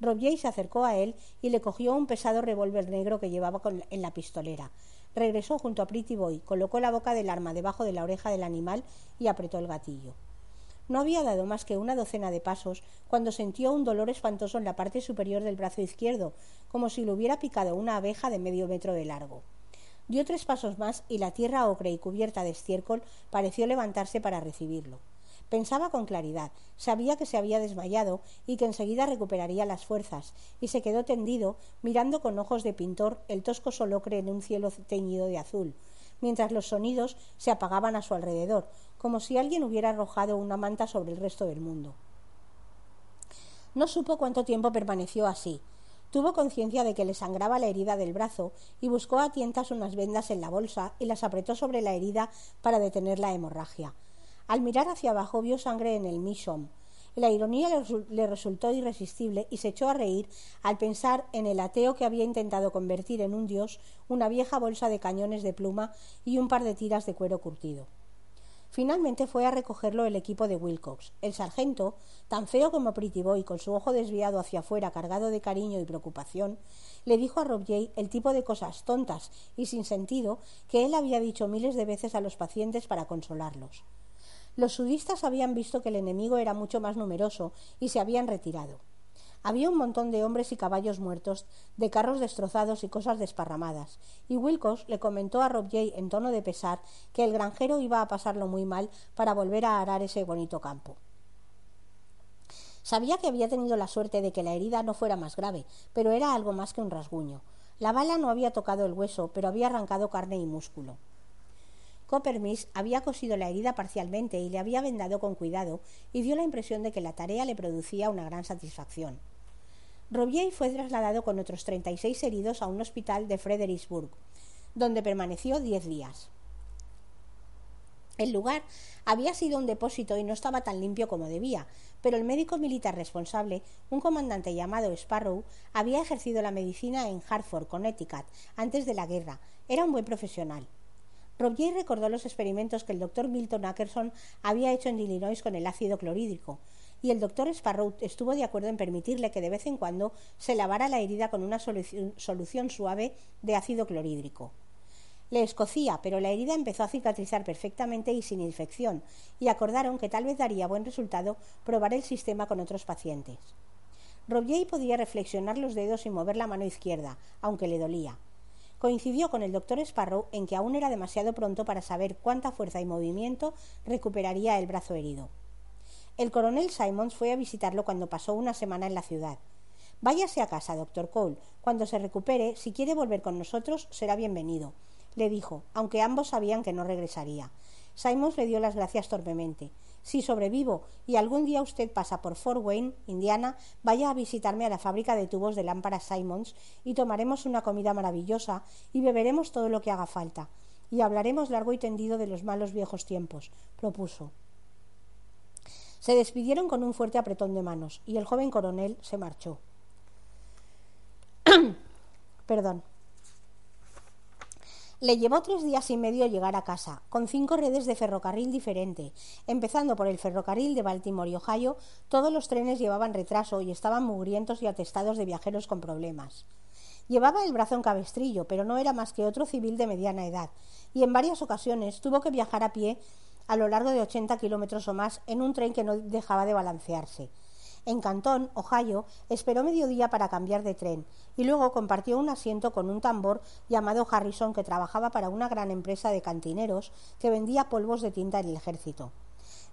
Robier se acercó a él y le cogió un pesado revólver negro que llevaba en la pistolera. Regresó junto a Pretty Boy, colocó la boca del arma debajo de la oreja del animal y apretó el gatillo. No había dado más que una docena de pasos cuando sintió un dolor espantoso en la parte superior del brazo izquierdo, como si lo hubiera picado una abeja de medio metro de largo. Dio tres pasos más y la tierra ocre y cubierta de estiércol pareció levantarse para recibirlo. Pensaba con claridad, sabía que se había desmayado y que enseguida recuperaría las fuerzas, y se quedó tendido, mirando con ojos de pintor el tosco solocre en un cielo teñido de azul, mientras los sonidos se apagaban a su alrededor, como si alguien hubiera arrojado una manta sobre el resto del mundo. No supo cuánto tiempo permaneció así. Tuvo conciencia de que le sangraba la herida del brazo y buscó a tientas unas vendas en la bolsa y las apretó sobre la herida para detener la hemorragia. Al mirar hacia abajo vio sangre en el Mishom. La ironía le resultó irresistible y se echó a reír al pensar en el ateo que había intentado convertir en un dios una vieja bolsa de cañones de pluma y un par de tiras de cuero curtido. Finalmente fue a recogerlo el equipo de Wilcox. El sargento, tan feo como Pretty Boy, con su ojo desviado hacia afuera, cargado de cariño y preocupación, le dijo a Rob el tipo de cosas tontas y sin sentido que él había dicho miles de veces a los pacientes para consolarlos. Los sudistas habían visto que el enemigo era mucho más numeroso y se habían retirado. Había un montón de hombres y caballos muertos, de carros destrozados y cosas desparramadas, y Wilcox le comentó a Rob Jay en tono de pesar que el granjero iba a pasarlo muy mal para volver a arar ese bonito campo. Sabía que había tenido la suerte de que la herida no fuera más grave, pero era algo más que un rasguño. La bala no había tocado el hueso, pero había arrancado carne y músculo. Coppermiss había cosido la herida parcialmente y le había vendado con cuidado y dio la impresión de que la tarea le producía una gran satisfacción. Robier fue trasladado con otros 36 heridos a un hospital de Fredericksburg, donde permaneció diez días. El lugar había sido un depósito y no estaba tan limpio como debía, pero el médico militar responsable, un comandante llamado Sparrow, había ejercido la medicina en Hartford, Connecticut, antes de la guerra. Era un buen profesional. Robier recordó los experimentos que el doctor Milton Ackerson había hecho en Illinois con el ácido clorhídrico, y el doctor Sparrow estuvo de acuerdo en permitirle que de vez en cuando se lavara la herida con una solución, suave de ácido clorhídrico. Le escocía, pero la herida empezó a cicatrizar perfectamente y sin infección, y acordaron que tal vez daría buen resultado probar el sistema con otros pacientes. Robier podía reflexionar los dedos y mover la mano izquierda, aunque le dolía coincidió con el doctor Sparrow en que aún era demasiado pronto para saber cuánta fuerza y movimiento recuperaría el brazo herido. El coronel Simons fue a visitarlo cuando pasó una semana en la ciudad. Váyase a casa, doctor Cole. Cuando se recupere, si quiere volver con nosotros, será bienvenido, le dijo, aunque ambos sabían que no regresaría. Simons le dio las gracias torpemente. Si sobrevivo y algún día usted pasa por Fort Wayne, Indiana, vaya a visitarme a la fábrica de tubos de lámparas Simons y tomaremos una comida maravillosa y beberemos todo lo que haga falta. Y hablaremos largo y tendido de los malos viejos tiempos, propuso. Se despidieron con un fuerte apretón de manos y el joven coronel se marchó. *coughs* Le llevó tres días y medio llegar a casa, con cinco redes de ferrocarril diferente. Empezando por el ferrocarril de Baltimore y Ohio, todos los trenes llevaban retraso y estaban mugrientos y atestados de viajeros con problemas. Llevaba el brazo en cabestrillo, pero no era más que otro civil de mediana edad, y en varias ocasiones tuvo que viajar a pie a lo largo de 80 kilómetros o más en un tren que no dejaba de balancearse. En Cantón, Ohio, esperó mediodía para cambiar de tren y luego compartió un asiento con un tambor llamado Harrison que trabajaba para una gran empresa de cantineros que vendía polvos de tinta en el ejército.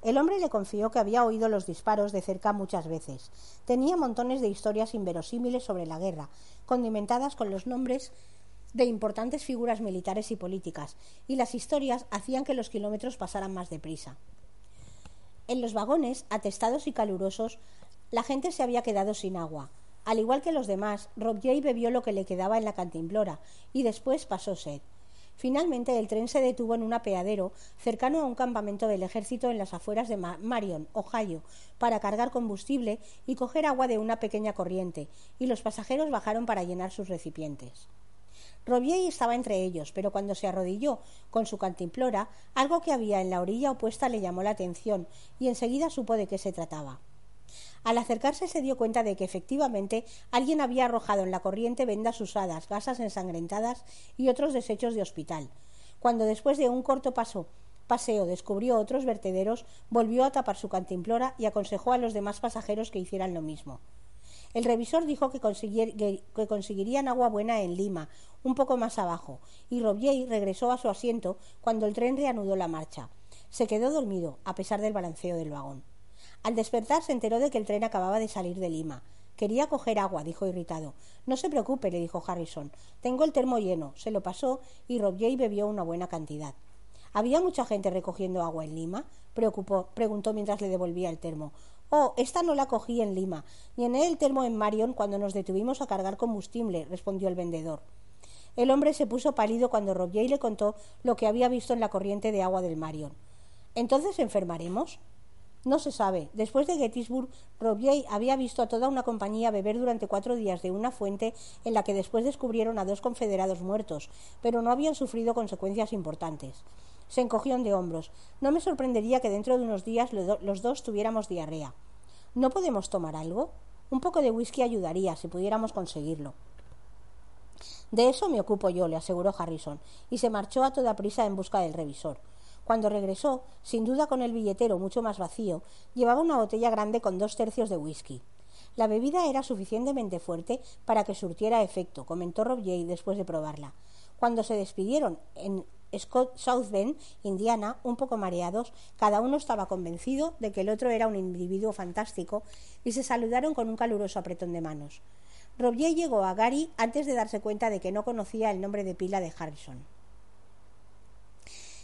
El hombre le confió que había oído los disparos de cerca muchas veces. Tenía montones de historias inverosímiles sobre la guerra, condimentadas con los nombres de importantes figuras militares y políticas, y las historias hacían que los kilómetros pasaran más deprisa. En los vagones, atestados y calurosos, la gente se había quedado sin agua. Al igual que los demás, Rob Jay bebió lo que le quedaba en la cantimplora y después pasó sed. Finalmente el tren se detuvo en un apeadero cercano a un campamento del ejército en las afueras de Marion, Ohio, para cargar combustible y coger agua de una pequeña corriente, y los pasajeros bajaron para llenar sus recipientes. Robier estaba entre ellos, pero cuando se arrodilló con su cantimplora, algo que había en la orilla opuesta le llamó la atención y enseguida supo de qué se trataba. Al acercarse se dio cuenta de que efectivamente alguien había arrojado en la corriente vendas usadas, gasas ensangrentadas y otros desechos de hospital. Cuando después de un corto paso paseo descubrió otros vertederos, volvió a tapar su cantimplora y aconsejó a los demás pasajeros que hicieran lo mismo. El revisor dijo que, conseguirían agua buena en Lima, un poco más abajo, y Robier regresó a su asiento cuando el tren reanudó la marcha. Se quedó dormido, a pesar del balanceo del vagón. Al despertar se enteró de que el tren acababa de salir de Lima. Quería coger agua, dijo irritado. No se preocupe, le dijo Harrison. Tengo el termo lleno. Se lo pasó y Robier bebió una buena cantidad. ¿Había mucha gente recogiendo agua en Lima? Preocupó, preguntó mientras le devolvía el termo. Oh, esta no la cogí en Lima. Llené el termo en Marion cuando nos detuvimos a cargar combustible, respondió el vendedor. El hombre se puso pálido cuando Robier le contó lo que había visto en la corriente de agua del Marion. ¿Entonces enfermaremos? No se sabe. Después de Gettysburg, Robier había visto a toda una compañía beber durante cuatro días de una fuente en la que después descubrieron a dos confederados muertos, pero no habían sufrido consecuencias importantes. Se encogió de hombros. No me sorprendería que dentro de unos días los dos tuviéramos diarrea. ¿No podemos tomar algo? Un poco de whisky ayudaría, si pudiéramos conseguirlo. De eso me ocupo yo, le aseguró Harrison, y se marchó a toda prisa en busca del revisor. Cuando regresó, sin duda con el billetero mucho más vacío, llevaba una botella grande con dos tercios de whisky. La bebida era suficientemente fuerte para que surtiera efecto, comentó Rob después de probarla. Cuando se despidieron en Scott South Bend, Indiana, un poco mareados, cada uno estaba convencido de que el otro era un individuo fantástico y se saludaron con un caluroso apretón de manos. Robier llegó a Gary antes de darse cuenta de que no conocía el nombre de pila de Harrison.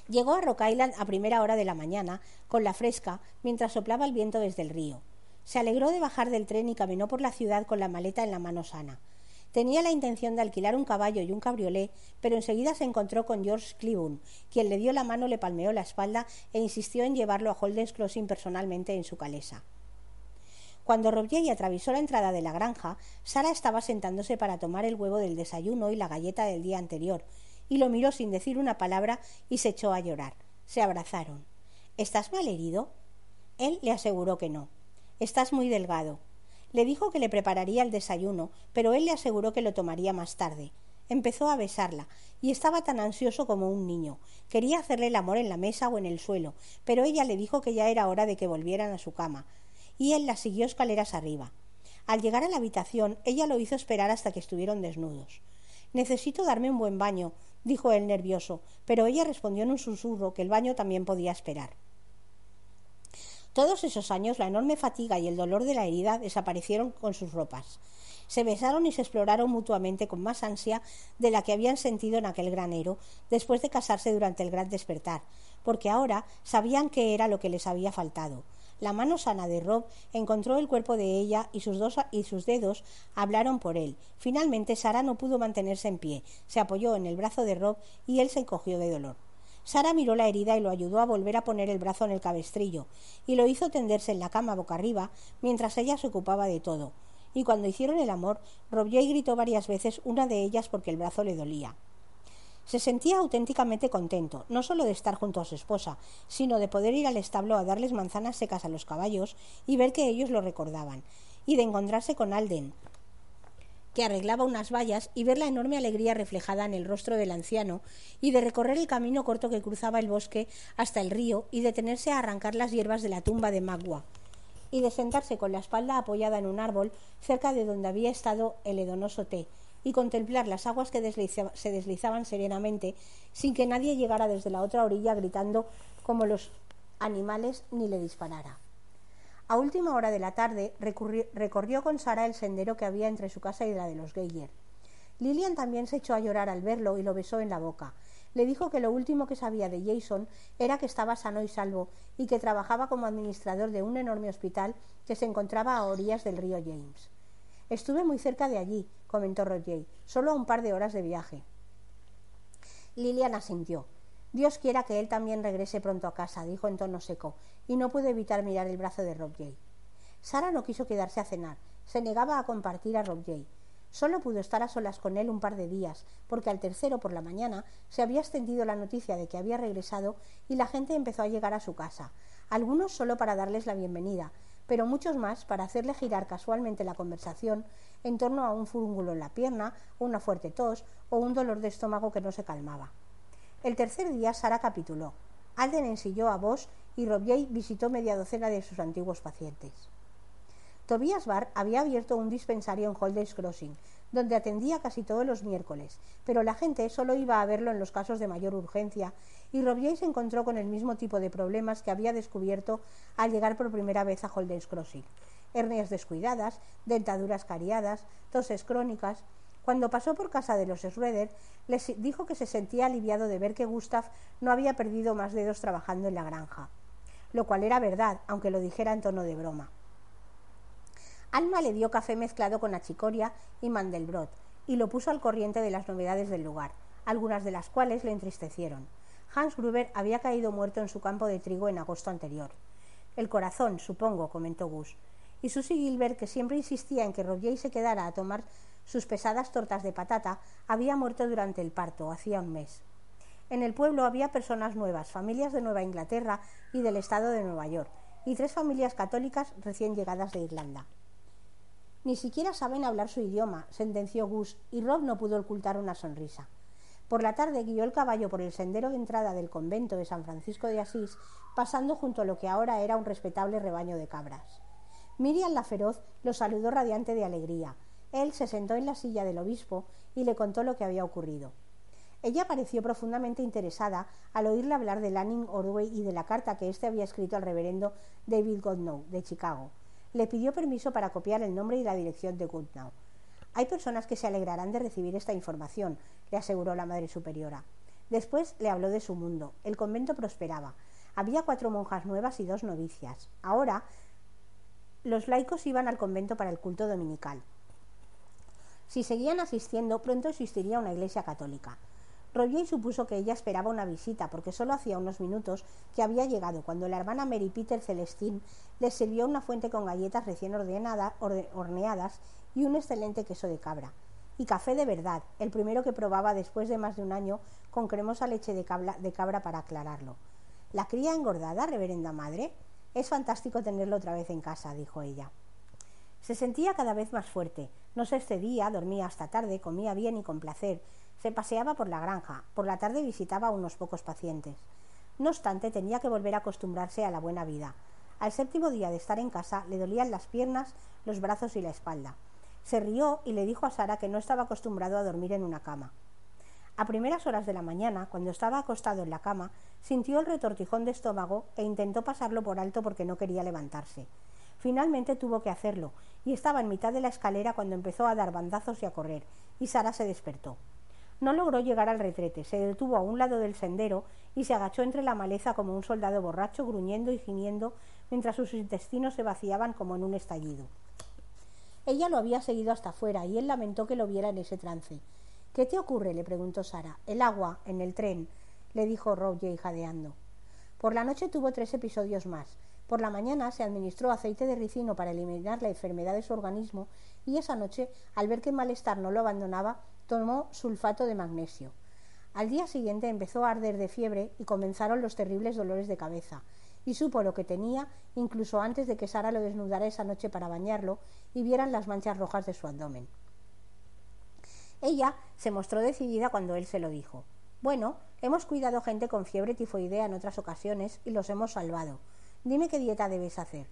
Llegó a Rock Island a primera hora de la mañana, con la fresca, mientras soplaba el viento desde el río. Se alegró de bajar del tren y caminó por la ciudad con la maleta en la mano sana. Tenía la intención de alquilar un caballo y un cabriolé, pero enseguida se encontró con George Cleburne, quien le dio la mano, le palmeó la espalda e insistió en llevarlo a Holden's Crossing personalmente en su calesa. Cuando Robier atravesó la entrada de la granja, Sara estaba sentándose para tomar el huevo del desayuno y la galleta del día anterior, y lo miró sin decir una palabra y se echó a llorar. Se abrazaron. ¿Estás mal herido? Él le aseguró que no. Estás muy delgado. Le dijo que le prepararía el desayuno, pero él le aseguró que lo tomaría más tarde. Empezó a besarla, y estaba tan ansioso como un niño. Quería hacerle el amor en la mesa o en el suelo, pero ella le dijo que ya era hora de que volvieran a su cama, y él la siguió escaleras arriba. Al llegar a la habitación, ella lo hizo esperar hasta que estuvieron desnudos. Necesito darme un buen baño, dijo él nervioso, pero ella respondió en un susurro que el baño también podía esperar. Todos esos años la enorme fatiga y el dolor de la herida desaparecieron con sus ropas. Se besaron y se exploraron mutuamente con más ansia de la que habían sentido en aquel granero después de casarse durante el gran despertar, porque ahora sabían qué era lo que les había faltado la mano sana de Rob encontró el cuerpo de ella y sus, dos, y sus dedos hablaron por él. Finalmente Sara no pudo mantenerse en pie. Se apoyó en el brazo de Rob y él se encogió de dolor. Sara miró la herida y lo ayudó a volver a poner el brazo en el cabestrillo, y lo hizo tenderse en la cama boca arriba mientras ella se ocupaba de todo. Y cuando hicieron el amor, Robier gritó varias veces, una de ellas porque el brazo le dolía. Se sentía auténticamente contento, no solo de estar junto a su esposa, sino de poder ir al establo a darles manzanas secas a los caballos y ver que ellos lo recordaban, y de encontrarse con Alden, que arreglaba unas vallas y ver la enorme alegría reflejada en el rostro del anciano, y de recorrer el camino corto que cruzaba el bosque hasta el río y detenerse a arrancar las hierbas de la tumba de Magua, y de sentarse con la espalda apoyada en un árbol cerca de donde había estado el hedonoso té, y contemplar las aguas que se deslizaban serenamente sin que nadie llegara desde la otra orilla gritando como los animales ni le disparara. A última hora de la tarde recorrió con Sara el sendero que había entre su casa y la de los Geyer. Lilian también se echó a llorar al verlo y lo besó en la boca. Le dijo que lo último que sabía de Jason era que estaba sano y salvo y que trabajaba como administrador de un enorme hospital que se encontraba a orillas del río James. Estuve muy cerca de allí, comentó Roger, solo a un par de horas de viaje. Lilian asintió. Dios quiera que él también regrese pronto a casa, dijo en tono seco, y no pudo evitar mirar el brazo de Rob Sara no quiso quedarse a cenar, se negaba a compartir a Rob Solo pudo estar a solas con él un par de días, porque al tercero por la mañana se había extendido la noticia de que había regresado y la gente empezó a llegar a su casa, algunos solo para darles la bienvenida, pero muchos más para hacerle girar casualmente la conversación en torno a un fúrungulo en la pierna, una fuerte tos o un dolor de estómago que no se calmaba. El tercer día Sara capituló. Alden ensilló a Bosch y Robier visitó media docena de sus antiguos pacientes. Tobias Barr había abierto un dispensario en Holders Crossing, donde atendía casi todos los miércoles, pero la gente solo iba a verlo en los casos de mayor urgencia, y Robier se encontró con el mismo tipo de problemas que había descubierto al llegar por primera vez a Holders Crossing. Hernias descuidadas, dentaduras cariadas, toses crónicas. Cuando pasó por casa de los Schroeder, les dijo que se sentía aliviado de ver que Gustav no había perdido más dedos trabajando en la granja, lo cual era verdad, aunque lo dijera en tono de broma. Alma le dio café mezclado con achicoria y mandelbrot y lo puso al corriente de las novedades del lugar, algunas de las cuales le entristecieron. Hans Gruber había caído muerto en su campo de trigo en agosto anterior. El corazón, supongo, comentó Gus. Y Susie Gilbert, que siempre insistía en que Roger se quedara a tomar sus pesadas tortas de patata, había muerto durante el parto, hacía un mes. En el pueblo había personas nuevas, familias de Nueva Inglaterra y del estado de Nueva York, y tres familias católicas recién llegadas de Irlanda. Ni siquiera saben hablar su idioma, sentenció Gus, y Rob no pudo ocultar una sonrisa. Por la tarde guió el caballo por el sendero de entrada del convento de San Francisco de Asís, pasando junto a lo que ahora era un respetable rebaño de cabras. Miriam la feroz lo saludó radiante de alegría. Él se sentó en la silla del obispo y le contó lo que había ocurrido. Ella pareció profundamente interesada al oírle hablar de Lanning Ordway y de la carta que éste había escrito al reverendo David Godnow, de Chicago le pidió permiso para copiar el nombre y la dirección de Goodnow. Hay personas que se alegrarán de recibir esta información, le aseguró la Madre Superiora. Después le habló de su mundo. El convento prosperaba. Había cuatro monjas nuevas y dos novicias. Ahora los laicos iban al convento para el culto dominical. Si seguían asistiendo, pronto existiría una iglesia católica. Roger supuso que ella esperaba una visita, porque solo hacía unos minutos que había llegado cuando la hermana Mary Peter Celestine le sirvió una fuente con galletas recién horneadas y un excelente queso de cabra. Y café de verdad, el primero que probaba después de más de un año con cremosa leche de cabra, de cabra para aclararlo. ¿La cría engordada, reverenda madre? Es fantástico tenerlo otra vez en casa, dijo ella. Se sentía cada vez más fuerte. No se excedía, dormía hasta tarde, comía bien y con placer, se paseaba por la granja. Por la tarde visitaba a unos pocos pacientes. No obstante, tenía que volver a acostumbrarse a la buena vida. Al séptimo día de estar en casa le dolían las piernas, los brazos y la espalda. Se rió y le dijo a Sara que no estaba acostumbrado a dormir en una cama. A primeras horas de la mañana, cuando estaba acostado en la cama, sintió el retortijón de estómago e intentó pasarlo por alto porque no quería levantarse. Finalmente tuvo que hacerlo, y estaba en mitad de la escalera cuando empezó a dar bandazos y a correr, y Sara se despertó. No logró llegar al retrete, se detuvo a un lado del sendero y se agachó entre la maleza como un soldado borracho, gruñendo y gimiendo mientras sus intestinos se vaciaban como en un estallido. Ella lo había seguido hasta fuera y él lamentó que lo viera en ese trance. ¿Qué te ocurre? le preguntó Sara. El agua, en el tren, le dijo Roger jadeando. Por la noche tuvo tres episodios más. Por la mañana se administró aceite de ricino para eliminar la enfermedad de su organismo y esa noche, al ver que el malestar no lo abandonaba, tomó sulfato de magnesio. Al día siguiente empezó a arder de fiebre y comenzaron los terribles dolores de cabeza, y supo lo que tenía incluso antes de que Sara lo desnudara esa noche para bañarlo y vieran las manchas rojas de su abdomen. Ella se mostró decidida cuando él se lo dijo. Bueno, hemos cuidado gente con fiebre tifoidea en otras ocasiones y los hemos salvado. Dime qué dieta debes hacer.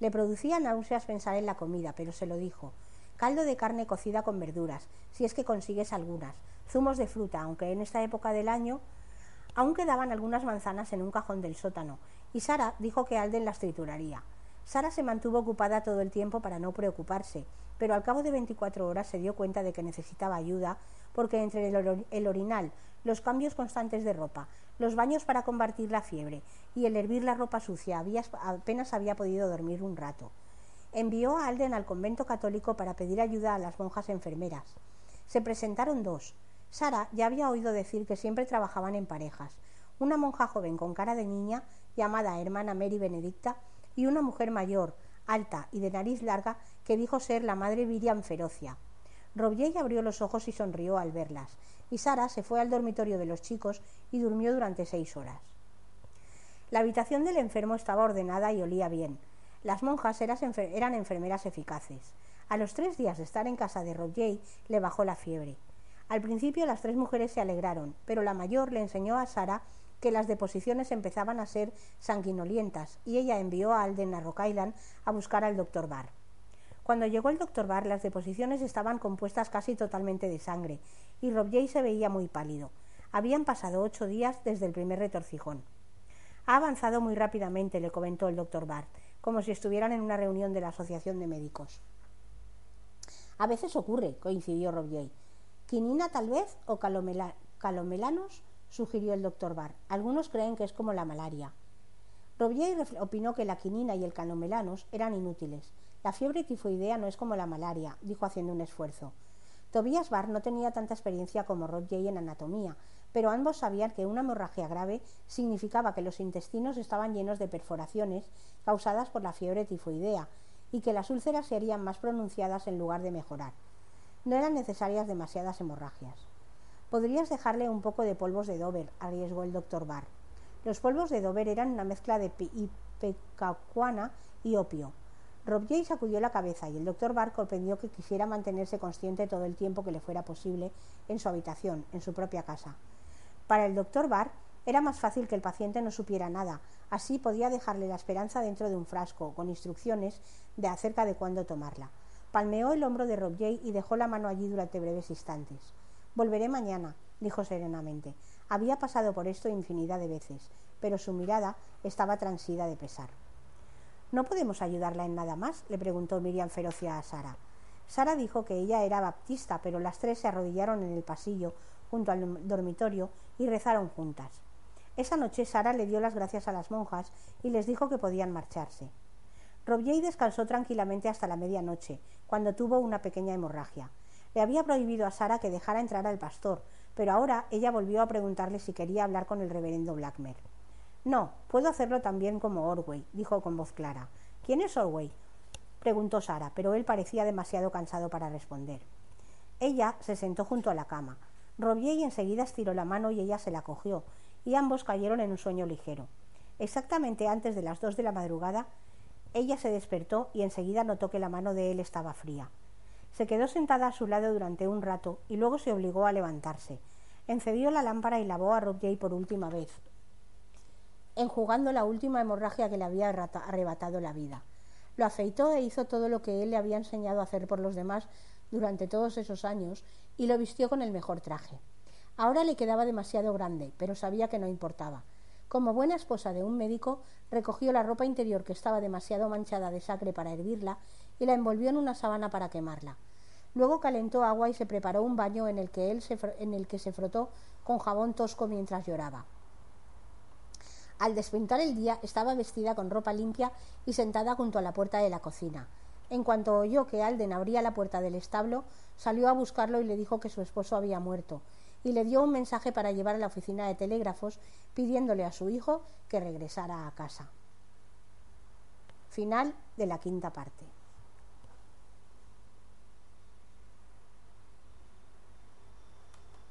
Le producía náuseas pensar en la comida, pero se lo dijo. Caldo de carne cocida con verduras, si es que consigues algunas. Zumos de fruta, aunque en esta época del año aún quedaban algunas manzanas en un cajón del sótano, y Sara dijo que Alden las trituraría. Sara se mantuvo ocupada todo el tiempo para no preocuparse, pero al cabo de 24 horas se dio cuenta de que necesitaba ayuda porque entre el, orinal, los cambios constantes de ropa, los baños para combatir la fiebre y el hervir la ropa sucia apenas había podido dormir un rato. Envió a Alden al convento católico para pedir ayuda a las monjas enfermeras. Se presentaron dos. Sara ya había oído decir que siempre trabajaban en parejas. Una monja joven con cara de niña, llamada hermana Mary Benedicta, y una mujer mayor, alta y de nariz larga, que dijo ser la madre Miriam Ferocia. Robier abrió los ojos y sonrió al verlas, y Sara se fue al dormitorio de los chicos y durmió durante seis horas. La habitación del enfermo estaba ordenada y olía bien. Las monjas eran enfermeras eficaces. A los tres días de estar en casa de Roger le bajó la fiebre. Al principio las tres mujeres se alegraron, pero la mayor le enseñó a Sara que las deposiciones empezaban a ser sanguinolientas y ella envió a Alden a Rock Island a buscar al doctor Barr. Cuando llegó el doctor Barr, las deposiciones estaban compuestas casi totalmente de sangre, y Rob Jay se veía muy pálido. Habían pasado ocho días desde el primer retorcijón. Ha avanzado muy rápidamente, le comentó el doctor Barr, como si estuvieran en una reunión de la Asociación de Médicos. A veces ocurre, coincidió Rob Jay. ¿Quinina tal vez o calomelanos? Sugirió el doctor Barr. Algunos creen que es como la malaria. Robier opinó que la quinina y el calomelanos eran inútiles, la fiebre tifoidea no es como la malaria, dijo haciendo un esfuerzo. Tobias Barr no tenía tanta experiencia como Jay en anatomía, pero ambos sabían que una hemorragia grave significaba que los intestinos estaban llenos de perforaciones causadas por la fiebre tifoidea y que las úlceras serían más pronunciadas en lugar de mejorar. No eran necesarias demasiadas hemorragias. Podrías dejarle un poco de polvos de Dover, arriesgó el doctor Barr. Los polvos de Dover eran una mezcla de ipecacuana y opio. Rob Jay sacudió la cabeza y el doctor Barr comprendió que quisiera mantenerse consciente todo el tiempo que le fuera posible en su habitación, en su propia casa. Para el doctor Barr era más fácil que el paciente no supiera nada, así podía dejarle la esperanza dentro de un frasco, con instrucciones de acerca de cuándo tomarla. Palmeó el hombro de Rob Jay y dejó la mano allí durante breves instantes. Volveré mañana, dijo serenamente. Había pasado por esto infinidad de veces, pero su mirada estaba transida de pesar. ¿No podemos ayudarla en nada más? le preguntó Miriam Ferocia a Sara. Sara dijo que ella era baptista, pero las tres se arrodillaron en el pasillo junto al dormitorio y rezaron juntas. Esa noche Sara le dio las gracias a las monjas y les dijo que podían marcharse. Robier descansó tranquilamente hasta la medianoche, cuando tuvo una pequeña hemorragia. Le había prohibido a Sara que dejara entrar al pastor, pero ahora ella volvió a preguntarle si quería hablar con el reverendo Blackmer. No, puedo hacerlo también como Orway, dijo con voz clara. ¿Quién es Orway? preguntó Sara, pero él parecía demasiado cansado para responder. Ella se sentó junto a la cama. Robier enseguida estiró la mano y ella se la cogió, y ambos cayeron en un sueño ligero. Exactamente antes de las dos de la madrugada, ella se despertó y enseguida notó que la mano de él estaba fría. Se quedó sentada a su lado durante un rato y luego se obligó a levantarse. Encendió la lámpara y lavó a Robier por última vez enjugando la última hemorragia que le había arrebatado la vida. Lo afeitó e hizo todo lo que él le había enseñado a hacer por los demás durante todos esos años y lo vistió con el mejor traje. Ahora le quedaba demasiado grande, pero sabía que no importaba. Como buena esposa de un médico, recogió la ropa interior que estaba demasiado manchada de sangre para hervirla y la envolvió en una sábana para quemarla. Luego calentó agua y se preparó un baño en el que él se, en el que se frotó con jabón tosco mientras lloraba. Al despintar el día estaba vestida con ropa limpia y sentada junto a la puerta de la cocina. En cuanto oyó que Alden abría la puerta del establo, salió a buscarlo y le dijo que su esposo había muerto, y le dio un mensaje para llevar a la oficina de telégrafos pidiéndole a su hijo que regresara a casa. Final de la quinta parte.